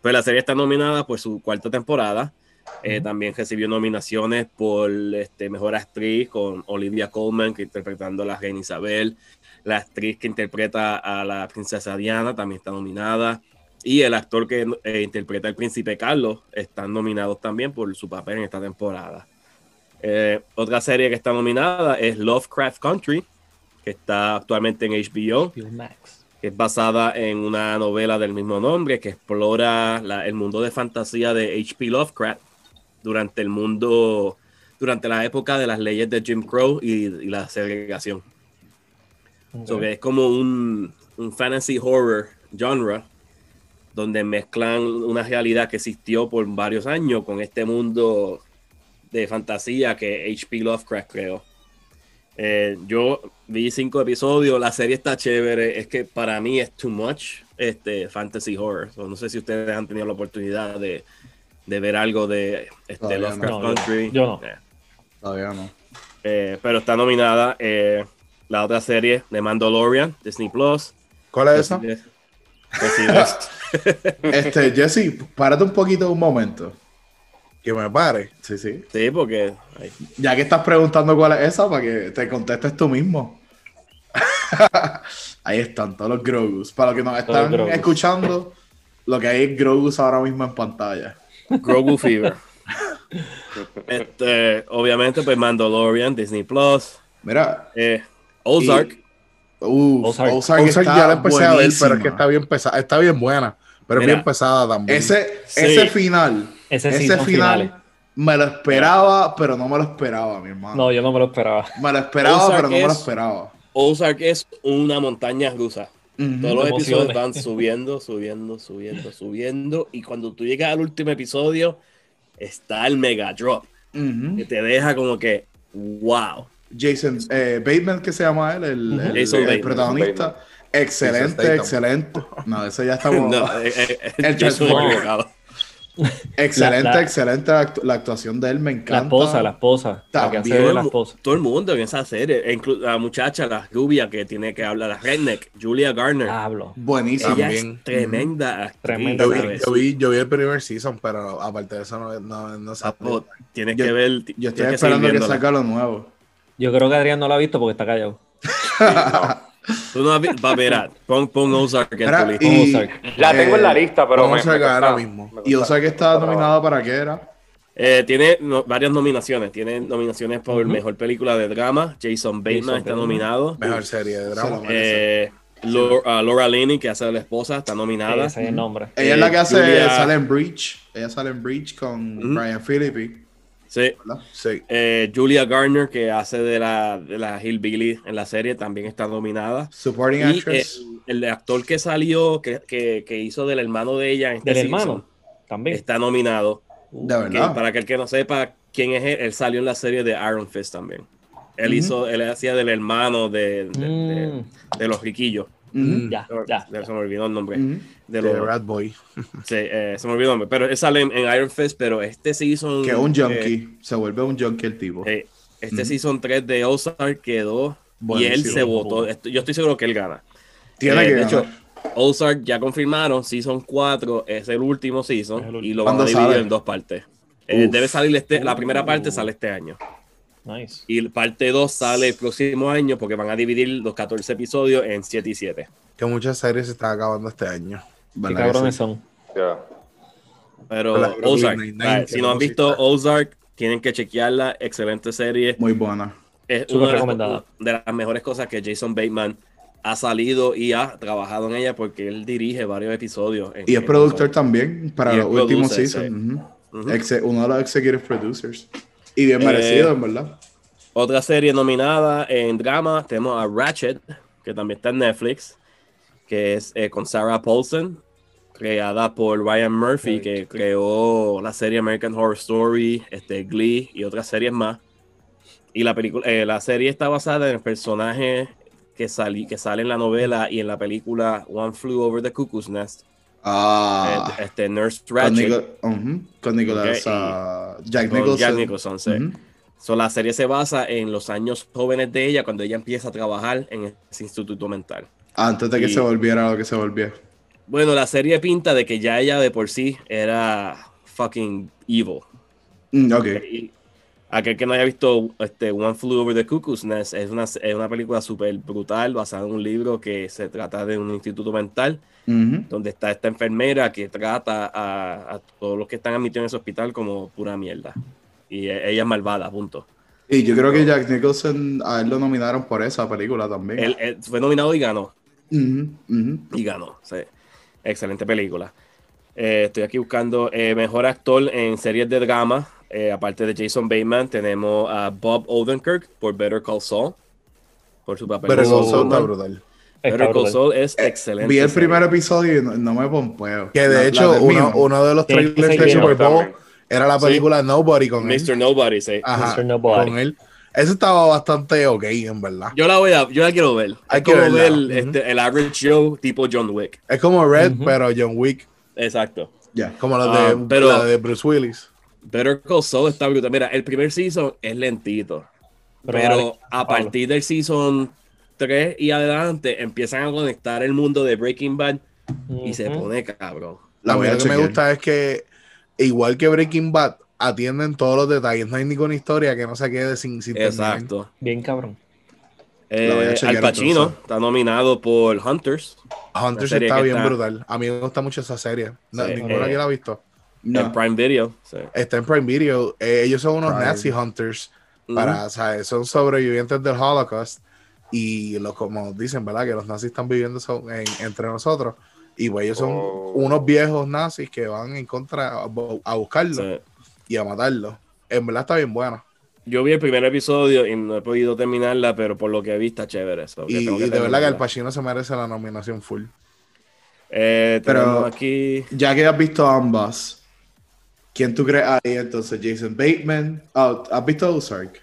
Pues la serie está nominada por su cuarta temporada. Eh, También recibió nominaciones por este, Mejor Actriz con Olivia Colman, que interpretando a la reina Isabel. La actriz que interpreta a la princesa Diana también está nominada. Y el actor que eh, interpreta al príncipe Carlos están nominados también por su papel en esta temporada. Eh, otra serie que está nominada es Lovecraft Country, que está actualmente en HBO HBO Max. que es basada en una novela del mismo nombre que explora la- el mundo de fantasía de H.P. Lovecraft durante el mundo, durante la época de las leyes de Jim Crow y, y la segregación. So que es como un, un fantasy horror genre donde mezclan una realidad que existió por varios años con este mundo de fantasía que H.P. Lovecraft creó. Eh, yo vi cinco episodios, la serie está chévere, es que para mí es too much este, fantasy horror. So, no sé si ustedes han tenido la oportunidad de, de ver algo de este, no. Lovecraft No, yo- Country. yo no. Eh, Todavía no. eh, pero está nominada eh, la otra serie de Mandalorian, Disney Plus. ¿Cuál es esa? Este, Jesse, párate un poquito un momento. Que me pare. Sí, sí. sí, porque ay, Ya que estás preguntando cuál es esa, para que te contestes tú mismo. Ahí están todos los Grogus. Para los que nos están escuchando, lo que hay es Grogus ahora mismo en pantalla. Grogu Fever. Este, obviamente, pues Mandalorian, Disney Plus, Mira, eh, Ozark. uh, Ozark. Ozark, ya la empecé a ver, pero es buenísima. que está bien pesada. Está bien buena, pero Mira, es bien pesada también. Ese, Sí. ese final, Ese final, finales. me lo esperaba, pero no me lo esperaba, mi hermano. No, yo no me lo esperaba. Me lo esperaba, Ozark pero no me lo es- esperaba. Ozark es una montaña rusa. Todos los Emociones. episodios van subiendo, subiendo, subiendo, subiendo. Y cuando tú llegas al último episodio, está el mega drop. Que te deja como que, wow. Jason eh, Bateman, que se llama él, el, el- Jason el Bateman. protagonista. Excelente, excelente. No, ese ya estamos. No, eh, eh, eh, El yo soy Transformer. equivocado. Excelente, La- la- excelente la, actu- la actuación de él, me encanta. La esposa, la esposa. La que hace También. de la esposa. Todo el mundo en esa serie, e inclu- la muchacha, la rubia que tiene que hablar, la redneck, Julia Garner. Hablo. También. es tremenda actriz, Tremenda Yo vi, yo, vi, yo vi el primer season, pero aparte de eso no, no, no sé. Papo, tienes Yo- que ver. Yo estoy que esperando que viéndola. salga lo nuevo. Yo creo que Adrián no la ha visto porque está callado. Tú no has va a ver, ah, pon, pon Ozark en Mira, tu lista. y- Ozark. La tengo en la Eh, lista, pero vamos me, a sacar me ahora mismo. Y Ozark está nominada para qué era. Eh, tiene no- varias nominaciones. Tiene nominaciones por Ujú. mejor película de drama. Jason Bateman Jason está Bateman. nominado. Mejor serie de drama. Eh, Laura, Laura Linney, que hace de la esposa, está nominada. Ese es el nombre. Ella es la que hace, Julia- sale en Breach. Ella sale en Breach con. Brian Philippi. Sí. Sí. Eh, Julia Garner, que hace de la, de la Hillbilly en la serie, también está nominada. Supporting Y eh, actress. el actor que salió, que, que, que hizo del hermano de ella en este Del season, hermano. También. está nominado. de Que, verdad. para aquel que no sepa quién es él, él salió en la serie de Iron Fist también. Él hizo, él hacía del hermano de, de, de- Mm, de los riquillos. Ujú. ya, Se ya. me olvidó el nombre. De De los, Rat Boy. sí, eh, se me olvidó el nombre. Pero él sale en, en Iron Fist, pero este season. Que es un eh, junkie. Se vuelve un junkie el tipo. eh, este season 3 de Ozark quedó. Y él se votó. Yo estoy seguro que él gana. Tiene Eh, que de hecho, ganar. Ozark ya confirmaron, Season 4 es el último season el último. y lo van a ¿Cuándo dividir sale? en dos partes. Eh, debe salir este, la primera parte Uh. sale este año Nice. y parte 2 sale el próximo año porque van a dividir los 14 episodios en 7 y 7. Que muchas series se están acabando este año. Qué ¿Verdad que cabrones son. Ya. Pero Ozark, Nine-Nine, ah, que si no han visto. Ozark, tienen que chequearla. Excelente serie. Muy buena. Es Súper una recomendada. de las mejores cosas que Jason Bateman ha salido y ha trabajado en ella porque él dirige varios episodios. en- Y es productor también para Y los últimos seasons. sí. ujú. Ujú. Exe- uno de los executive producers. Y bien Eh, merecido, en verdad. Otra serie nominada en drama tenemos a Ratchet, que también está en Netflix, que es eh, con Sarah Paulson, creada por Ryan Murphy, que creó la serie American Horror Story, este, Glee y otras series más. Y la, película, eh, la serie está basada en el personaje que, salí, que sale en la novela y en la película One Flew Over the Cuckoo's Nest, Ah, este, Nurse con, Ratchet. Nico- con Nicolas, ah, Jack con Nicholson. Jack Nicholson, sí. Ujú. So, la serie se basa en los años jóvenes de ella cuando ella empieza a trabajar en ese instituto mental. Antes de que se volviera lo que se volvió. Bueno, la serie pinta de que ya ella de por sí era fucking evil. Mm, ok. Y aquel que no haya visto este, One Flew Over the Cuckoo's Nest es una, es una película súper brutal basada en un libro que se trata de un instituto mental Donde está esta enfermera que trata a, a todos los que están admitidos en ese hospital como pura mierda. Y e- ella es malvada, punto. Y yo creo que Jack Nicholson, a él lo nominaron por esa película también. Él, él fue nominado y ganó. Y ganó. sí. Excelente película. Eh, estoy aquí buscando eh, mejor actor en series de drama. Eh, aparte de Jason Bateman, tenemos a Bob Odenkirk por Better Call Saul. Por su papel. De eso Saul está brutal. Better Call. Saul es excelente. Vi el primer episodio y no, no me pompeo. Que de hecho, uno, uno de los trailers de Super Bowl era la Sí. película Nobody con él. Mr. Nobody, sí. Ajá, Mr. Nobody. con él. Ese estaba bastante ok, en verdad. Yo la voy a, yo la quiero ver. Hay es que como verla. ver Ujú. este, el average Joe tipo John Wick. Es como Red, pero John Wick. Exacto. Ya. Como la Ah, de, pero- la de Bruce Willis. Better Call Saul está brutal. Mira, el primer season es lentito. Pero a partir del season 3 y adelante empiezan a conectar el mundo de Breaking Bad y se pone cabrón. La lo que me gusta es que, igual que Breaking Bad, atienden todos los detalles. No hay ninguna historia que no se quede sin, sin terminar. Exacto. Bien cabrón. Eh, Al Pacino entonces. está nominado por Hunters. Hunter La serie está bien está- brutal. A mí me gusta mucho esa serie. No, Sí, ninguna eh, que la ha visto. En. Prime Video. sí. Está en Prime Video. Eh, ellos son unos Prime. Nazi Hunters. Para, o sea, son sobrevivientes del Holocaust. Y lo, como dicen, ¿verdad? Que los nazis están viviendo son- en- entre nosotros. Y pues ellos son Oh. unos viejos nazis que van en contra a, a buscarlo Sí. y a matarlo. En verdad está bien bueno. Yo vi el primer episodio y no he podido terminarla, pero por lo que vi está chévere. so que Y, tengo que y de verdad que terminarla. Pacino se merece la nominación full. Eh, Pero- aquí. Ya que has visto ambas, ¿quién tú crees ahí entonces? Jason Bateman. Ah, ¿Has visto Ozark?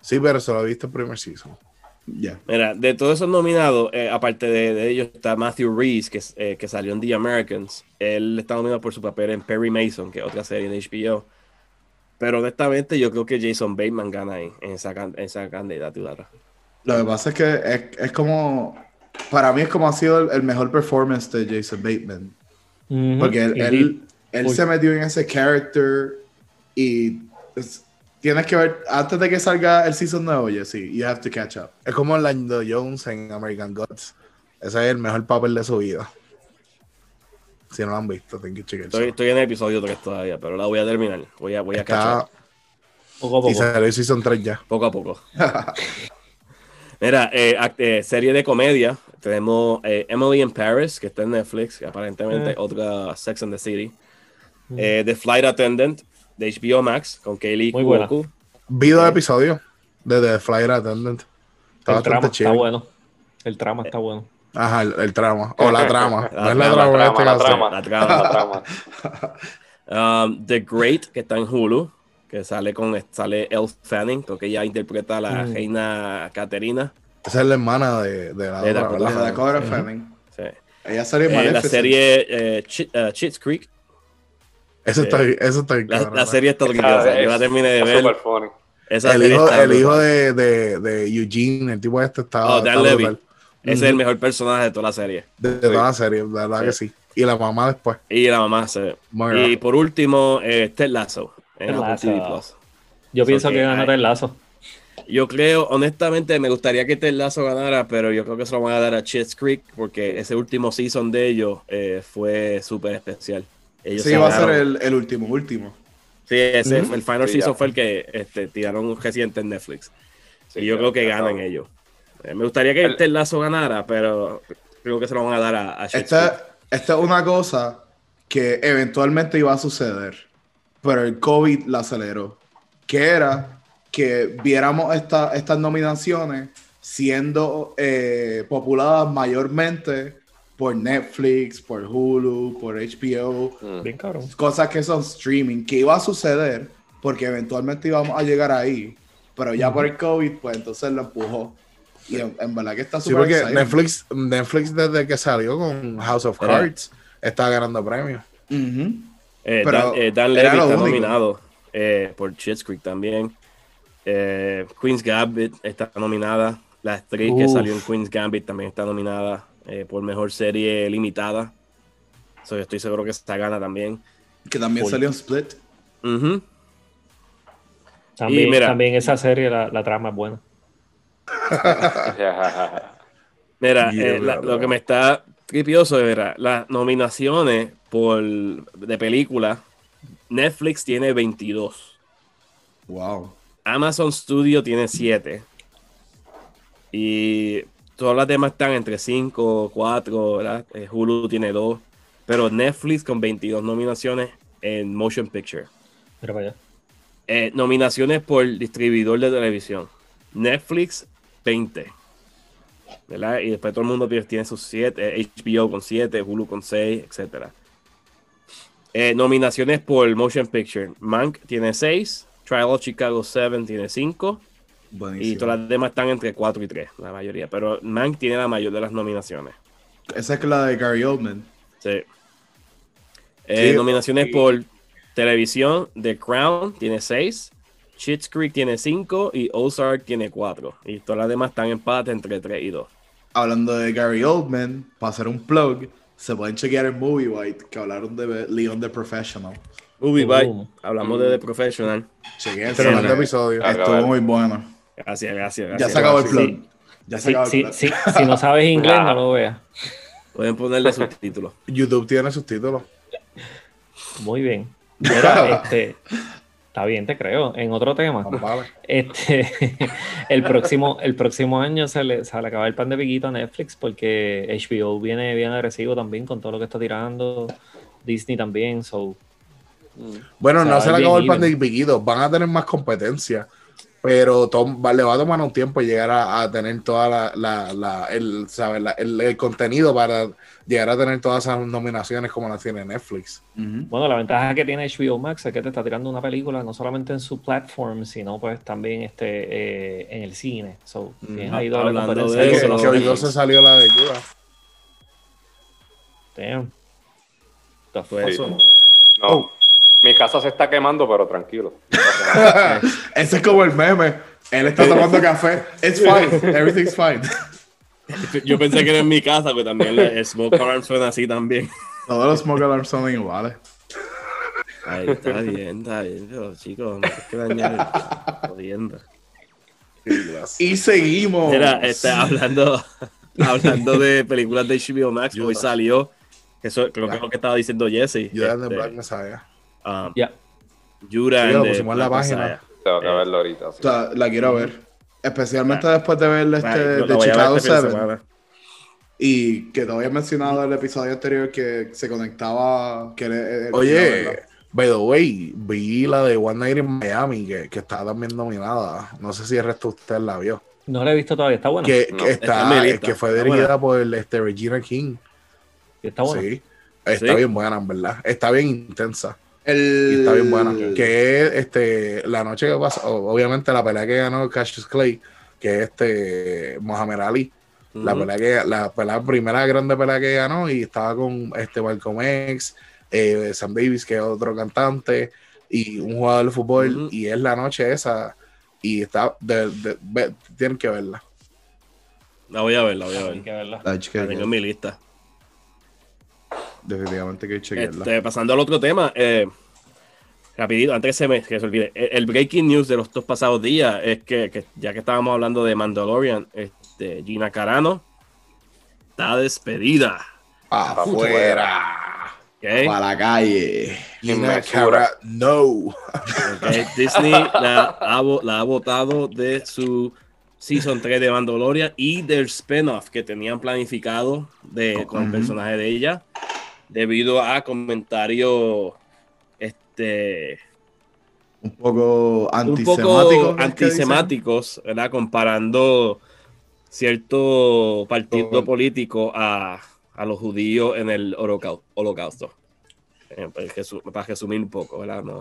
Sí, pero se lo viste el primer season. Ya. Mira, de todos esos nominados, eh, aparte de, de ellos, está Matthew Reese, que, eh, que salió en The Americans. Él está nominado por su papel en Perry Mason, que es otra serie de HBO. Pero honestamente, yo creo que Jason Bateman gana ahí, en esa, en esa candidatura. Lo que pasa es que es, es como. Para mí es como ha sido el, el mejor performance de Jason Bateman. Porque él, él, se metió en ese character y es- tienes que ver, antes de que salga el season nuevo, sí, you have to catch up. Es como Lando Jones en American Gods. Ese es el mejor papel de su vida. Si no lo han visto, tienen que chequearse. Estoy, estoy en el episodio 3 todavía, pero la voy a terminar. Voy a, voy a Está, Poco a poco. y salió el season 3 ya. poco a poco. Mira, eh, act- eh, serie de comedia. Tenemos eh, Emily in Paris, que está en Netflix, que aparentemente Eh. otra Sex and the City. Eh, The Flight Attendant, de HBO Max, con Kaylee Muy buena. Cuoco. Vi dos episodios de The Flyer Attendant. Está el trama está bueno. El trama está bueno. Ajá, el, el trama. O la trama. no es la trama, trama, este la trama. La trama. La trama. Um, The Great, que está en Hulu, que sale con sale Elle Fanning, creo que ella interpreta a la Mm. reina Caterina. Esa es la hermana de, de la De Dakota. Fanning. Sí. Ella salió en Eh, la serie eh, Chi- eh, Creek. Eso está, bien- eso está bien La, cabrón, la serie está orgullosa. Yo la es- terminé de ver. super funny. Esa El hijo, el hijo de, de, de Eugene, el tipo este está, Oh, está Levy. Ese es el mejor personaje de toda la serie. De, de toda la serie, de verdad que sí. Y la mamá después. Y la mamá se ve. Muy Y bien. por último, eh, Ted Lasso. En Ted Apple Lasso. TV Plus. Yo pienso que que gana hay- el lazo. Yo creo, honestamente, me gustaría que Ted Lasso ganara, pero yo creo que se lo van a dar a Schitt's Creek porque ese último season de ellos eh, fue súper especial. Ellos Sí, va a ser el, el último, último. Sí, ese, el final Sí, season ya. fue el que este, tiraron reciente en Netflix. Sí, y yo ya, creo que ganan ellos. Eh, me gustaría que El- el Ted Lasso ganara, pero creo que se lo van a dar a, a esta es una cosa que eventualmente iba a suceder, pero el COVID la aceleró. Que era que viéramos esta- estas nominaciones siendo eh, populadas mayormente por Netflix, por Hulu, por HBO, Mm. Bien cabrón. cosas que son streaming, que iba a suceder porque eventualmente íbamos a llegar ahí, pero ya por el COVID, pues entonces lo empujó. Y en, en verdad que está Sí, súper porque exciting. Netflix, Netflix desde que salió con House of Era- Cards está ganando premios. Eh, pero Dan, eh, Dan Levy está único. nominado eh, por Shit's Creek también. Eh, Queen's Gambit está nominada. La actriz que salió en Queen's Gambit también está nominada eh, por mejor serie limitada. So, yo estoy seguro que esta gana también. Que también salió en Split. También, mira- también esa serie, la, la trama es buena. Mira, Yeah, eh, la- lo que me está tripioso era las nominaciones por de película. Netflix tiene 22. Wow. Amazon Studio tiene 7. Y todas las demás están entre 5, 4, ¿verdad? Eh, Hulu tiene 2. Pero Netflix con 22 nominaciones en Motion Picture. Para allá. Eh, nominaciones por distribuidor de televisión. Netflix, 20. ¿Verdad? Y después todo el mundo tiene, tiene sus 7. HBO con 7, Hulu con 6, etc. Eh, nominaciones por Motion Picture. Mank tiene 6. Trial of Chicago 7 tiene 5. Y todas las demás están entre 4 y 3, la mayoría. Pero Mank tiene la mayor de las nominaciones. Esa es la de Gary Oldman. Sí. Eh, nominaciones por televisión, The Crown tiene 6, Schitt's Creek tiene 5 y Ozark tiene 4. Y todas las demás están en empate entre 3 y 2. Hablando de Gary Oldman, para hacer un plug, se pueden chequear en Movie White que hablaron de Leon the Professional. Ubi, Oh. bye. Hablamos de The Professional. Chequense. Tremendo episodio. Estuvo muy bueno. Gracias, gracias. Ya se acabó el Sí. plug. Ya se Sí, acabó el sí, plug. sí, si no sabes inglés, no lo veas. Pueden ponerle subtítulos. YouTube tiene sus títulos. Muy bien. Mira, este, está bien, te creo. En otro tema, vale. este, el próximo, el próximo año se le, se le acaba el pan de piquito a Netflix porque HBO viene bien agresivo también con todo lo que está tirando. Disney también, so Bueno, O sea, no se le acabó el pan de piquito. Van a tener más competencia. Pero tom- va- le va a tomar un tiempo llegar a, a tener toda la, la- la- el, ¿sabes? La- el, el contenido para llegar a tener todas esas nominaciones como las tiene Netflix. Bueno, la ventaja que tiene HBO Max es que te está tirando una película no solamente en su platform, sino pues también este, eh, en el cine. So, ahí doble Hablando competencia. de eso, que hoy. 12 salió la de Judas. Damn. The Pues, fuck? No. Oh. Mi casa se está quemando, pero tranquilo. Ese es como el meme. Él está tomando café. It's fine. Everything's fine. Yo pensé que era en mi casa, pero también el Smoke Alarm suena así también. Todos los smoke alarms son iguales. Ay, está bien, está bien. Pero chicos, no hay que dañar jodiendo. Y seguimos. Mira, este, hablando, hablando de películas de HBO Max, hoy salió, eso creo que es lo que estaba diciendo Jesse. The este, Black Messiah. Um, Sí, lo the pusimos en la página. Tengo que Eh, verlo ahorita. sí. O sea, la quiero ver. Especialmente después de ver este de ver Chicago este de 7. semana. Y que te había mencionado el episodio anterior que se conectaba. Que era- Oye, by the way, vi la de One Night in Miami, que, que está también nominada. No sé si el resto de ustedes la vio. No la he visto todavía, está buena. Que, No, que está que fue dirigida por este, Regina King. Está buena. Sí. Está Sí. bien buena, en verdad. Está bien intensa. El... Y está bien buena. Que es este, la noche que pasa, obviamente la pelea que ganó Cassius Clay, que es este Mohamed Ali. La pelea que, la pelea, primera grande pelea que ganó, y estaba con este Malcolm X, eh, Sam Davis, que es otro cantante, y un jugador de fútbol, y es la noche esa, y está, de, de- tienen que verla. La voy a ver, la voy a Hay ver. que verla. La tengo en mi lista. Definitivamente que hay que chequearla. Este, pasando al otro tema, eh, rapidito, antes que se me que se olvide, el, el breaking news de los dos pasados días es que, que ya que estábamos hablando de Mandalorian, este, Gina Carano está despedida. ¡Afuera! ¿ok? Para la calle. Gina no. Disney la ha, la ha votado de su Season 3 de Mandalorian y del spin-off que tenían planificado de, con el personaje de ella, debido a comentarios este, Un poco un antisemático. poco antisemáticos, ¿verdad? Comparando cierto partido Todo. político a, a los judíos en el holocau- holocausto. Eh, para resu- para resumir un poco, ¿verdad? No,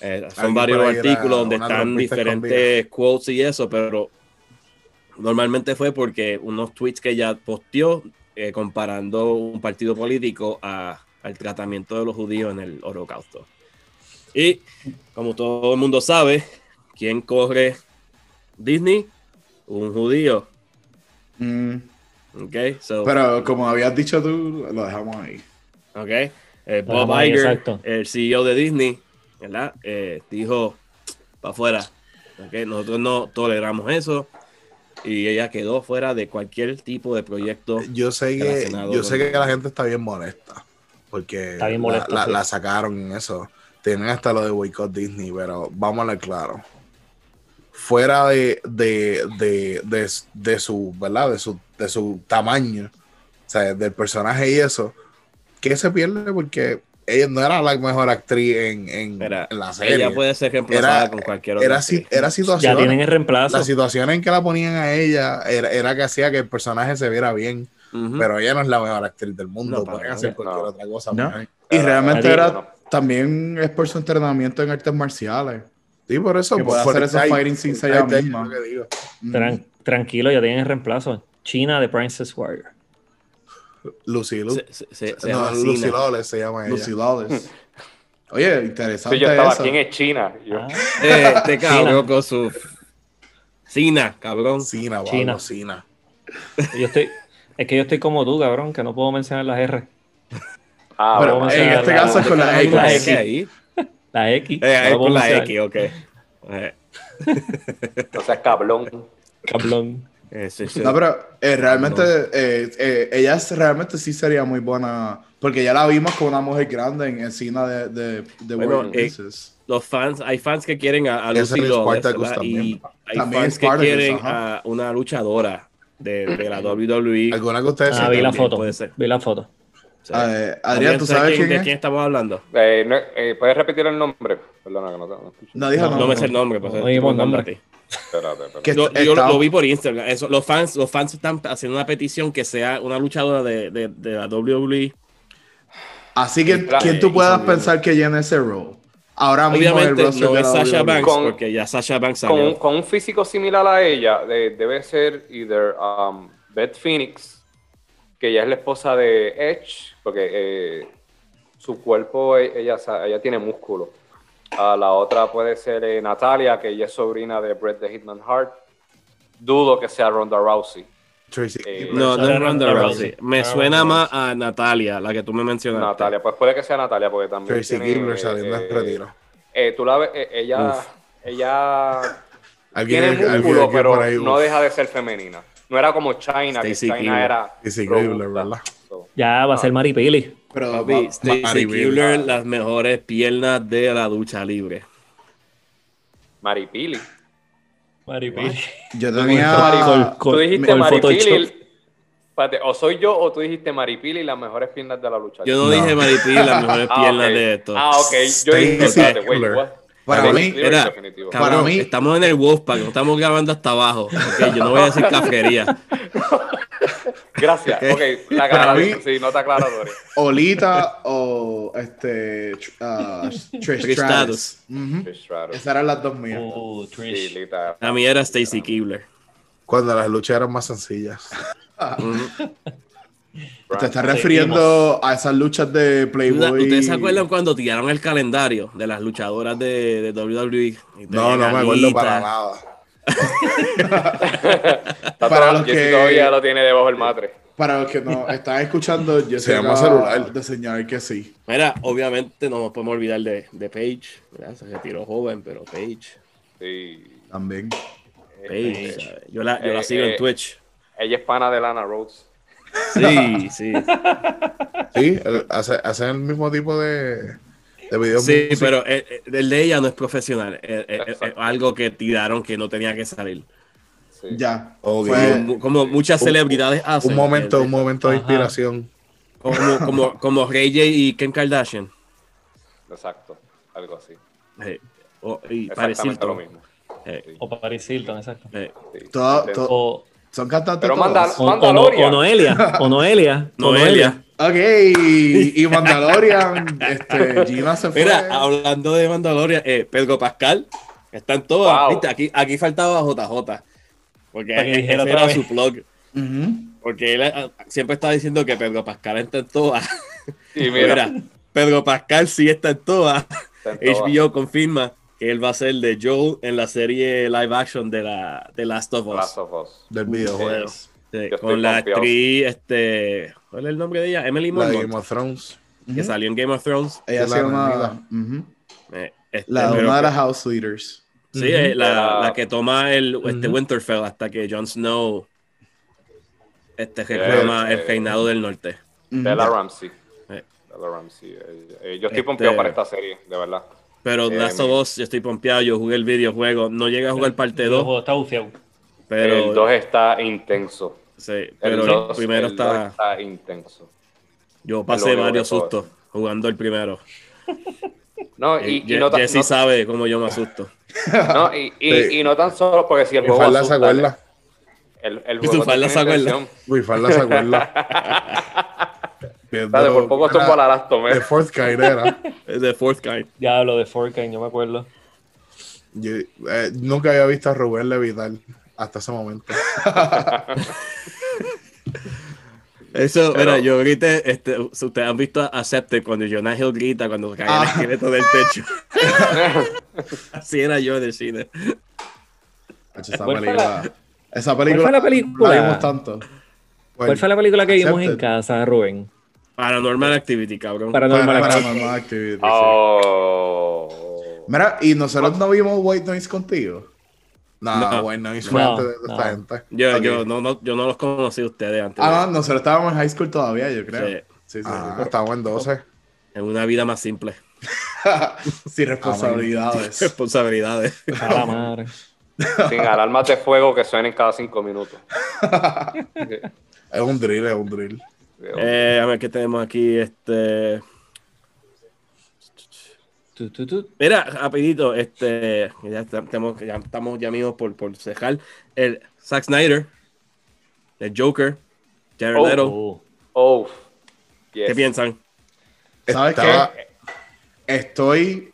eh, son varios artículos donde están diferentes quotes y eso, pero normalmente fue porque unos tweets que ella posteó eh, comparando un partido político a- al tratamiento de los judíos en el holocausto. Y como todo el mundo sabe, ¿quién corre Disney? Un judío. Mm, ¿ok? So, Pero como habías dicho tú, lo dejamos ahí. ¿ok? Eh, Bob ahí, Iger, exacto. el CEO de Disney, ¿verdad? Eh, dijo, para afuera, ¿ok? Nosotros no toleramos eso. Y ella quedó fuera de cualquier tipo de proyecto. Yo sé que, yo sé que la gente está bien molesta. Porque bien la- molesta, la, sí. la sacaron en eso. Tienen hasta lo de boicot Disney, pero vamos a ver claro. Fuera de, de, de, de, de su, ¿verdad? De su, de su tamaño, o sea, del personaje y eso, ¿qué se pierde? Porque ella no era la mejor actriz en, en, la serie. ella puede ser reemplazada Era- con cualquier otra. Era, si- actriz. era Ya situación. tienen el reemplazo. La situación en que la ponían a ella era, era que hacía que el personaje se viera bien. Pero ella no es la mejor actriz del mundo. No, Pueden hacer cualquier No. otra cosa. Y realmente era también es por su entrenamiento en artes marciales. Sí, por eso. Que por- puede por hacer eso esos fighting scenes ella misma. lo que digo. Tran- tranquilo, ya tienen el reemplazo. China de Princess Warrior. Lucy Lu. Se, se- se- se no, llama Lucy. Lawless se llama ella. Lucy Lawless. Oye, interesante Sí, yo estaba aquí en China. Yo, Ah, Eh, Este cabrón con su. Sina, cabrón. Sina, China. Sina. yo estoy, es que yo estoy como tú, cabrón, que no puedo mencionar las R. ah, Pero bueno, en este la- caso es con la la- X. la ¿Qué X. ahí? La X. Eh, no con la. X, ok. Eh, no seas cablón. Cablón. Eh, sí, sí. No, pero eh, realmente eh, eh, ella es- realmente sí sería muy buena. Porque ya la vimos con una mujer grande en escena de, de, de Bueno, World eh. Los fans, hay fans que quieren a, a Lucy es Lawless, y también. hay También fans que quieren ajá. a una luchadora de, de la WWE. ¿Alguna que ustedes Ah, vi la foto. puede ser. Vi la foto. Sí. Eh, Adrián, ¿tú sabes quién, de es? quién estamos hablando? Eh, no, eh, ¿Puedes repetir el nombre? Perdona que no no escucho. No dijo No, nombre. me sé el nombre. Pues, No preguntando nombre. a ti. Espérate, espérate. Que Yo, lo, vi por Instagram. Eso, los, fans, los fans están haciendo una petición que sea una luchadora de, de, de la WWE. Así que, ¿quién tú puedas pensar que llene ese role? Ahora mismo en el Obviamente roster no es Sasha WWE. Banks, Con- porque ya Sasha Banks con, un- salió. con un físico similar a ella, de- debe ser either um, Beth Phoenix, que ella es la esposa de Edge, porque eh, su cuerpo, e- ella, ella tiene músculo. Ah, la otra puede ser eh, Natalia, que ella es sobrina de Bret the Hitman Hart. Dudo que sea Ronda Rousey. Tracy Eh. No, no es Ronda Rousey. Rousey. Me Ronda suena Rousey. más a Natalia, la que tú me mencionaste. Natalia, pues puede que sea Natalia, porque también. Tracy tiene, saliendo eh, eh, tú la ves, eh, ella, Uf. ella Alguien, tiene músculo, pero ahí, no deja de ser femenina. No era como China, que China era. Robusta. Keebler, ¿verdad? So, Ya va a ser Maripili. Pero Papi, Stacy Keebler, las mejores piernas de la lucha libre. Maripili. Maripili. yo Col- tenía... Tú dijiste con Maripili. O soy yo o tú dijiste Maripili las mejores piernas de la lucha. Yo no, No. dije Maripí, las mejores Ah, piernas ok. de esto. Ah, ok. Yo dije? Para mí, era- Para mí- estamos en el Wolfpack, no estamos grabando hasta abajo. Yo no voy a decir cafetería. Gracias. Ok, la Para mí- sí, no te aclaro, Dori. Olita o este ah, Trish Trish Stratus. Stratus. Esas eran las dos mías. Uh, Sí, Trish. literal. A mí era Stacy Keebler. Cuando las luchas eran más sencillas. Te estás refiriendo a esas luchas de Playboy. ¿Ustedes se acuerdan cuando tiraron el calendario de las luchadoras de, de WWE? Y No, no me acuerdo para nada. Para los que- todavía lo tiene debajo del matre. Para los que nos están escuchando, yo Se llama celular. de señalar que sí. Mira, obviamente no nos podemos olvidar de, de Paige. ¿verdad? Se retiró joven, pero Paige. Sí. También. Paige, ¿sabes? Yo la, yo la Eh, sigo eh, en Twitch. Ella es pana de Lana Rhodes. Sí, sí. Sí, él hace, hace el mismo tipo de, de videos. Sí, music- pero eh, eh, el de ella no es profesional. eh, eh, algo que tiraron que no tenía que salir. Sí. Ya. Ok. Fue- Como, como muchas Un- celebridades hacen. un momento, un momento de Ajá. inspiración. Como, como, como Ray J y Kim Kardashian. Exacto, algo así. O- y Paris Exactamente lo Hilton. mismo. Sí, O Paris Hilton, exacto. sí. Todo- Intenso. todo- O, Son cantantes Pero todos. manda- o, o, Mandalorian. o Noelia. O Noelia. o Noelia. Ok, y Mandalorian, este, Gina se fue. Mira, hablando de Mandalorian, eh, Pedro Pascal está en todas. Wow. ¿viste? Aquí, aquí faltaba JJ. Porque otra era vez. su blog. Ujú. Porque él siempre está diciendo que Pedro Pascal está en todas. Y mira, Mira, Pedro Pascal sí está en todas. está en todas. HBO confirma que él va a ser de Joel en la serie live action de la de Last of Us. Last of Us. Del videojuego. Sí, con la confiado. actriz, este, ¿cuál es el nombre de ella? Emily Mormont, Game of Thrones. que salió en Game of Thrones. Ella enemiga. ujú, Eh, este, la, pero de house leaders. Sí, eh, la, que toma el este. Winterfell hasta que Jon Snow este reclama el eh, reinado del norte. Bella Ramsey. Eh. Bella Ramsey. Eh, yo estoy Este- pompeado para esta serie, de verdad. Pero Eh, Last of Us, yo estoy pompeado, yo jugué el videojuego, no llegué a jugar parte el 2, juego está bufiado. el pero 2 está intenso. sí, El pero el, dos- primero el está está intenso. yo pasé varios sustos jugando el primero. No, Eh, y, y no, tan- Jesse no- sabe cómo yo me asusto. no, y, y- Sí. y no tan solo porque si el juego falda se acuerda. el, el Y juego tiene se acuerda. falda se acuerda. Dale, por poco tumbo la lastomé. De Fourth Kind era. De Fourth Kind. Ya lo de Forkane, yo me acuerdo. Yo, eh, nunca había visto a Rubén levitar hasta ese momento. Eso, Pero- mira, yo grité, este, si ustedes han visto a Accepted cuando Jonah Hill grita cuando cae el Ah. esqueleto del techo. Así era yo en el cine. Esa ¿Cuál película. Esa ¿Cuál película. fue la película? La vimos tanto. ¿Cuál fue la película que vimos en casa, Rubén? Paranormal Activity, cabrón. Paranormal Activity. Paranormal Activity, sí. Oh. Mira, y nosotros no vimos White Noise contigo. No, No. bueno, y No, fue antes de no. esta gente. Yo, yo, no, no, yo no los conocí a ustedes antes. Ah, de- no, nosotros estábamos en high school todavía, yo creo. Sí. Sí, sí, Ah, estamos en 12. En una vida más simple. Sin responsabilidades. Responsabilidades. A la madre. Sin alarmas de fuego que suenen cada cinco minutos. Es un drill, es un drill. Eh, a ver qué tenemos aquí. Este. Mira, rapidito, este. Ya estamos, ya estamos ya mismos por, por cejar. El Zack Snyder, el Joker, Jared Oh. Leto. Oh. Oh. ¿Qué Yes. piensan? ¿Sabes Estaba- qué? Estoy.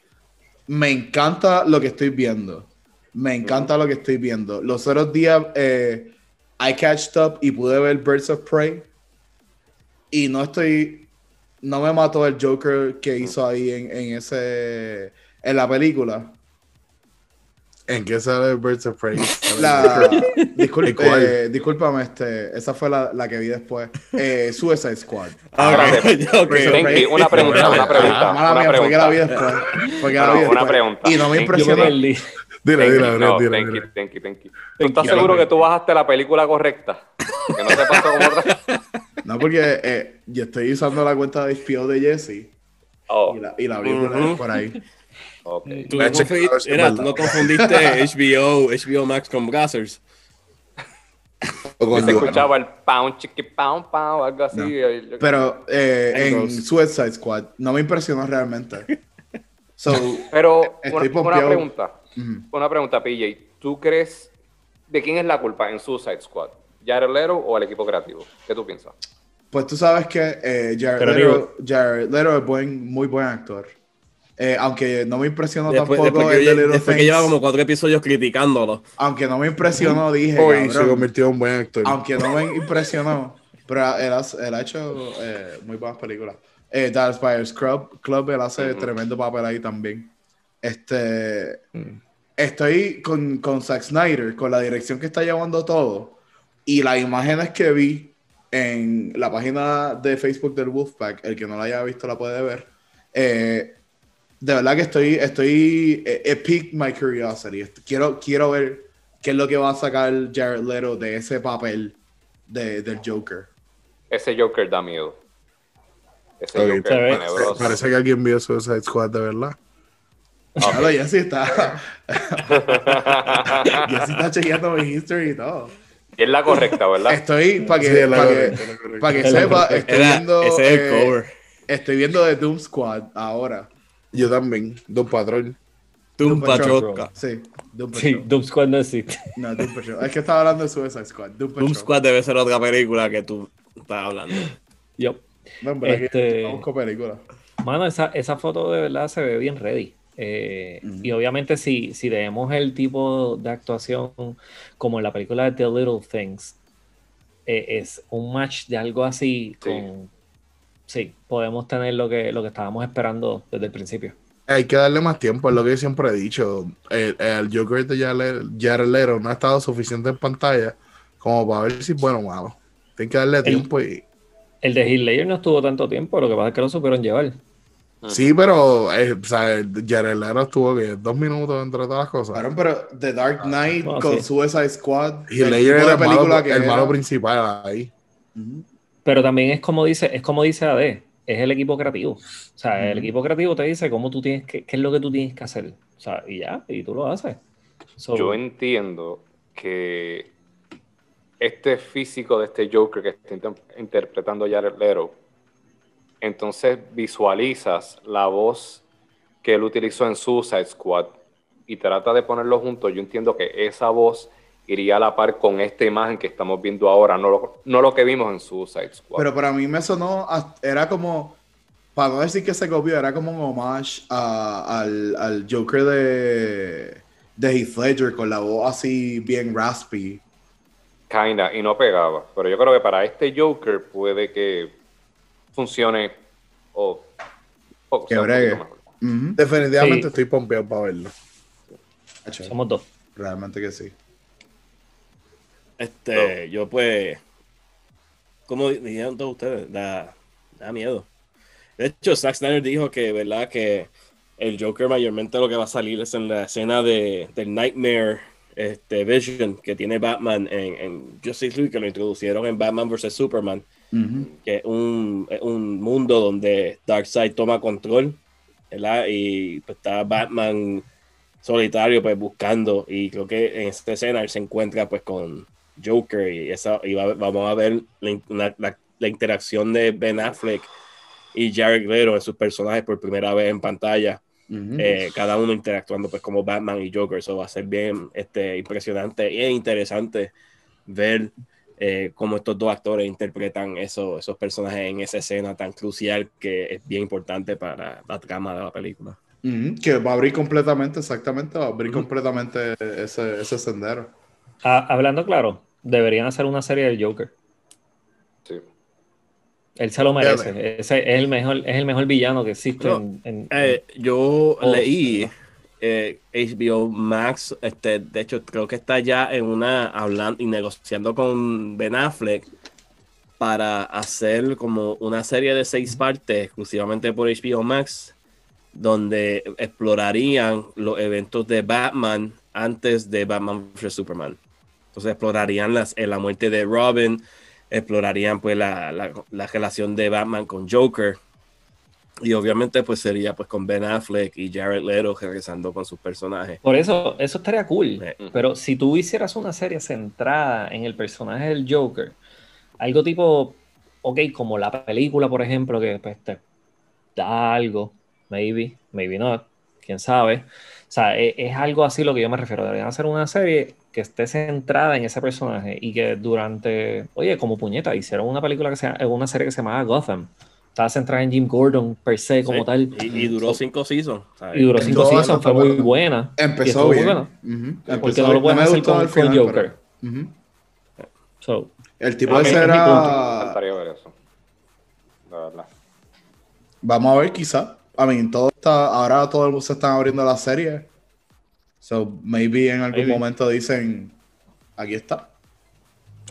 Me encanta lo que estoy viendo. Me encanta lo que estoy viendo. Los otros días eh, I catched up y pude ver Birds of Prey. Y no estoy. No me mató el Joker que hizo ahí en, en ese. En la película. ¿En qué sale Birds of Prey? La, discul- ¿Y cuál? eh, discúlpame, este, esa fue la, la que vi después. Eh, Suicide Squad. Ah. Tenki, una pregunta, una pregunta. Ah, mala una mía, fue que la vi pregunta. después. La No, una pregunta. Y no me impresionó. Dile, Tenki, dile, no, dile, thank dile. you, thank you, thank you. ¿Tú estás seguro que tú bajaste la película correcta? Que no te pasó como otra. No, porque eh, yo estoy usando la cuenta de HBO de Jesse Oh, y la, y la vi por, ahí- Ujú. por ahí. ok. Tú, no confundiste- a ver si es mira, tú verdad. no confundiste HBO, HBO Max con Brazzers. O con Se Joana. escuchaba el pound, chiqui, pound, pound, algo así. No. Pero eh, en. Suicide Squad no me impresionó realmente. So, Pero una, pregunta, una pregunta, PJ. ¿Tú crees de quién es la culpa en Suicide Squad? ¿Jared Leto o el equipo creativo? ¿Qué tú piensas? pues tú sabes que eh, Jared, Leto, digo- Jared Leto es buen, muy buen actor. Eh, aunque no me impresionó Después, tampoco después que, el de Little después que lleva como cuatro episodios criticándolo. Aunque no me impresionó, dije. Hoy se convirtió en un buen actor. aunque no me impresionó, pero él, ha hecho eh, muy buenas películas. Eh, Dallas Buyers Club, Club, él hace tremendo papel ahí también. Este, estoy con, con Zack Snyder, con la dirección que está llevando todo, y las imágenes que vi en la página de Facebook del Wolfpack, el que no la haya visto la puede ver. eh, de verdad que estoy, estoy, eh, it piqued my curiosity. Quiero, quiero ver qué es lo que va a sacar Jared Leto de ese papel de, del Joker. ese Joker da miedo. Ese Ok, Joker tenebroso. Parece que alguien vio Suicide Squad de verdad. Claro, ya sí está. ya sí está chequeando mi history y todo. Y es la correcta, ¿verdad? Estoy, para que, Sí, es que, pa' que sepa, estoy Era- viendo, ese es el eh, cover. estoy viendo The Doom Squad ahora. Yo también, Patrol. Doom Patrol. Patrol. Sí, Doom Patrol. Sí, Doom Squad no existe. No, Doom Patrol. Es que estaba hablando de Suicide Squad. Doom Patrol. Doom Squad debe ser otra película que tú estás hablando. Yup. No, en verdad que Este- yo busco películas. Mano, esa, esa foto de verdad se ve bien ready. Eh, Y obviamente si, si vemos el tipo de actuación como en la película de The Little Things, eh, es un match de algo así Sí. con... Sí, podemos tener lo que, lo que estábamos esperando desde el principio. Hay que darle más tiempo, es lo que yo siempre he dicho. El, el Joker de Jared Leto no ha estado suficiente en pantalla como para ver si es bueno o malo. Tienen que darle tiempo y... El de Heath Ledger no estuvo tanto tiempo, lo que pasa es que lo supieron llevar. Sí, pero eh, o sea, Jared Leto estuvo que dos minutos entre todas las cosas. Claro, pero The Dark Knight No, con sí. Suicide Squad. Y el era de el, malo, película que el era. malo principal ahí. Pero también es como dice, es como dice AD, es el equipo creativo. O sea, el equipo creativo te dice cómo tú tienes que, qué es lo que tú tienes que hacer. O sea, y ya, y tú lo haces. So, Yo entiendo que este físico de este Joker que está inter- interpretando Jared Leto, entonces visualizas la voz que él utilizó en Suicide Squad y trata de ponerlo juntos. Yo entiendo que esa voz iría a la par con esta imagen que estamos viendo ahora, no lo, no lo que vimos en Suicide Squad. Pero para mí me sonó, era como, para no decir que se copió, era como un homage a- al, al Joker de, de Heath Ledger con la voz así bien raspy. Kinda, y no pegaba. Pero yo creo que para este Joker puede que funcione o, o Que bregue. Ujú. Definitivamente Sí. estoy pompeado para verlo. somos dos. Realmente que sí. Este, yo pues, como dijeron todos ustedes, da, da miedo. De hecho, Zack Snyder dijo que, ¿verdad? Que el Joker mayormente lo que va a salir es en la escena de, del Nightmare este, Vision que tiene Batman en, en Justice League, que lo introducieron en Batman vs. Superman, Ujú. que es un, un mundo donde Darkseid toma control, ¿verdad? Y pues, está Batman solitario pues buscando y creo que en esta escena él se encuentra pues con Joker y, esa, y va- vamos a ver la, la- la- la interacción de Ben Affleck y Jared Leto en sus personajes por primera vez en pantalla, Ujú. eh, cada uno interactuando pues como Batman y Joker, eso va a ser bien este, impresionante y interesante ver eh, cómo estos dos actores interpretan eso- esos personajes en esa escena tan crucial que es bien importante para la trama de la película. Que va a abrir completamente, exactamente, va a abrir completamente ese, ese sendero. Ah, hablando claro, deberían hacer una serie del Joker. Sí. Él se lo merece. Ese es el mejor, es el mejor villano que existe No, en, en- Eh, yo Oh, leí eh, HBO Max, este, de hecho creo que está ya en una hablando y negociando con Ben Affleck para hacer como una serie de seis partes exclusivamente por HBO Max, donde explorarían los eventos de Batman antes de Batman vs Superman. Entonces explorarían las, eh, la muerte de Robin, explorarían pues la- la relación de Batman con Joker. Y obviamente pues sería pues con Ben Affleck y Jared Leto regresando con sus personajes. Por eso, eso estaría cool. Eh, Pero si tú hicieras una serie centrada en el personaje del Joker, algo tipo, ok, como la película, por ejemplo, que pues, te da algo, maybe, maybe not, quién sabe. O sea, e- es, algo así lo que yo me refiero. Deberían hacer una serie que esté centrada en ese personaje y que durante, oye, como puñeta, hicieron una película que se llama- una serie que se llamaba Gotham. Estaba centrada en Jim Gordon per se como Sí, tal. Y, y duró cinco seasons. ¿sabes? Y duró cinco Todo seasons, eso fue muy bueno. buena. Empezó bien. buena. Ujú. Porque Empezó no lo pueden hacer con, con final, Joker. pero- Ujú. So, El tipo ese era. Vamos a ver, quizá. I mean, todo está. Ahora todo el mundo se están abriendo la serie. So, maybe en algún Maybe. momento dicen. Aquí está.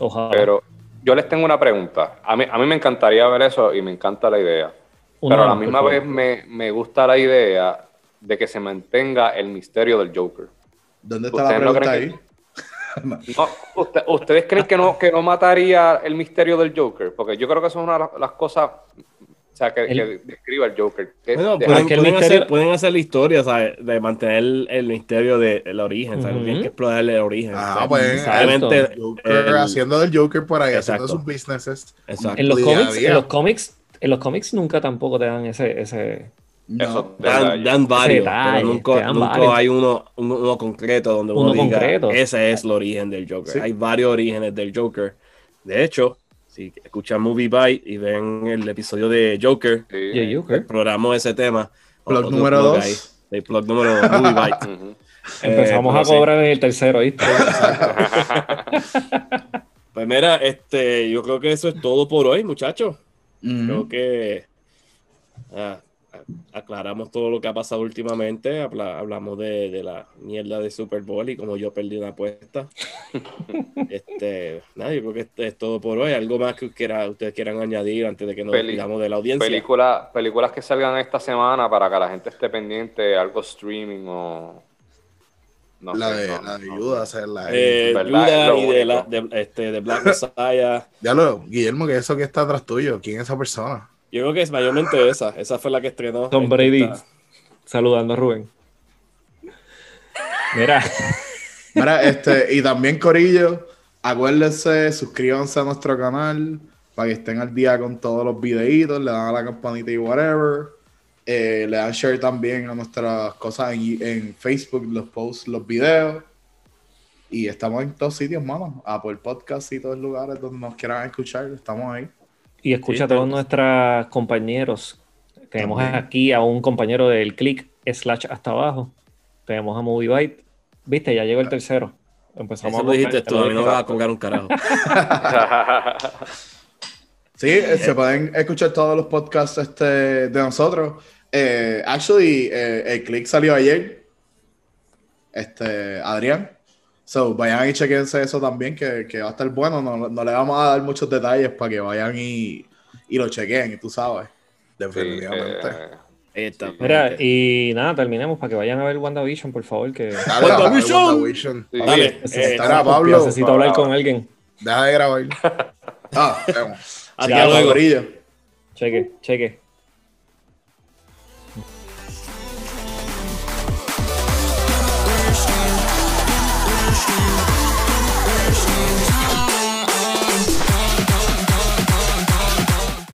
ojalá. Pero yo les tengo una pregunta. A mí, a mí me encantaría ver eso y me encanta la idea. Una Pero a la misma vez me, me gusta la idea de que se mantenga el misterio del Joker. ¿Dónde está la ¿Ustedes no pregunta creen ahí? No, usted- ¿Ustedes creen que no, que no mataría el misterio del Joker? Porque yo creo que eso es una de las cosas o sea, que, El- que describa el Joker. que Bueno, deja- pueden, el pueden misterio- hacer, pueden hacer la historia, ¿sabes? De mantener el, el misterio del origen, ¿sabes? Ujú. Tienen que explorar el origen. Ah, pues, Obviamente, Joker el- haciendo del Joker por ahí, Exacto. haciendo sus businesses. Exacto. En los cómics, en los cómics, en los cómics nunca tampoco te dan ese, ese eso de Dan, dan varios, detalle, pero nunca, dan nunca varios. hay uno, uno, uno concreto donde uno, Uno diga, concreto. ese es el origen del Joker. Sí. Hay varios orígenes del Joker. De hecho, si escuchan Movie Bite y ven el episodio de Joker, sí. Yeah, Joker. exploramos ese tema. Plug número plug dos. ahí. El plug número dos, Movie Bite. Ujú. Empezamos Eh, a sí. cobrar en el tercero, ¿viste? Pues mira, este, yo creo que eso es todo por hoy, muchachos. Creo que ah, aclaramos todo lo que ha pasado últimamente. Habla- hablamos de, de la mierda de Super Bowl y como yo perdí una apuesta. este, nada, yo creo que esto es todo por hoy. ¿Algo más que quiera, ustedes quieran añadir antes de que nos despidamos de la audiencia? Película- películas que salgan esta semana para que la gente esté pendiente, algo streaming o. No la sé, de, no, la de no. Judas, esa es la Eh, Es lo y de, la, de, este, de Black Messiah. Ya lo, Guillermo, que eso que está atrás tuyo, ¿quién es esa persona? Yo creo que es mayormente esa. Esa fue la que estrenó. Tom Brady esta- saludando a Rubén. Mira, Mira, este, y también Corillo, acuérdense, suscríbanse a nuestro canal para que estén al día con todos los videitos, le dan a la campanita y whatever. Eh, le dan share también a nuestras cosas en, en Facebook, los posts, los videos. Y estamos en todos sitios, mano. Apple Podcast y todos los lugares donde nos quieran escuchar, estamos ahí. Y escucha Sí, a todos nuestros compañeros. Tenemos También. aquí a un compañero del click slash hasta abajo. Tenemos a Movie Byte. Viste, ya llegó el tercero. Empezamos Eso a lo dijiste tú, a mí no me va a colgar un carajo. Sí, se pueden escuchar todos los podcasts este, de nosotros. Eh, actually, eh, el click salió ayer. Este, Adrián. So, vayan y chequense eso también, que, que va a estar bueno. No, no le vamos a dar muchos detalles para que vayan y, y lo chequen, tú sabes. Sí, Definitivamente. eh. Mira, y nada, terminemos para que vayan a ver WandaVision, por favor. Que Dale, WandaVision. WandaVision. sí. Dale, necesito, eh, Pablo. necesito hablar con alguien. Deja de grabar. Ah, Vemos. hasta Ya, luego. Cheque, cheque.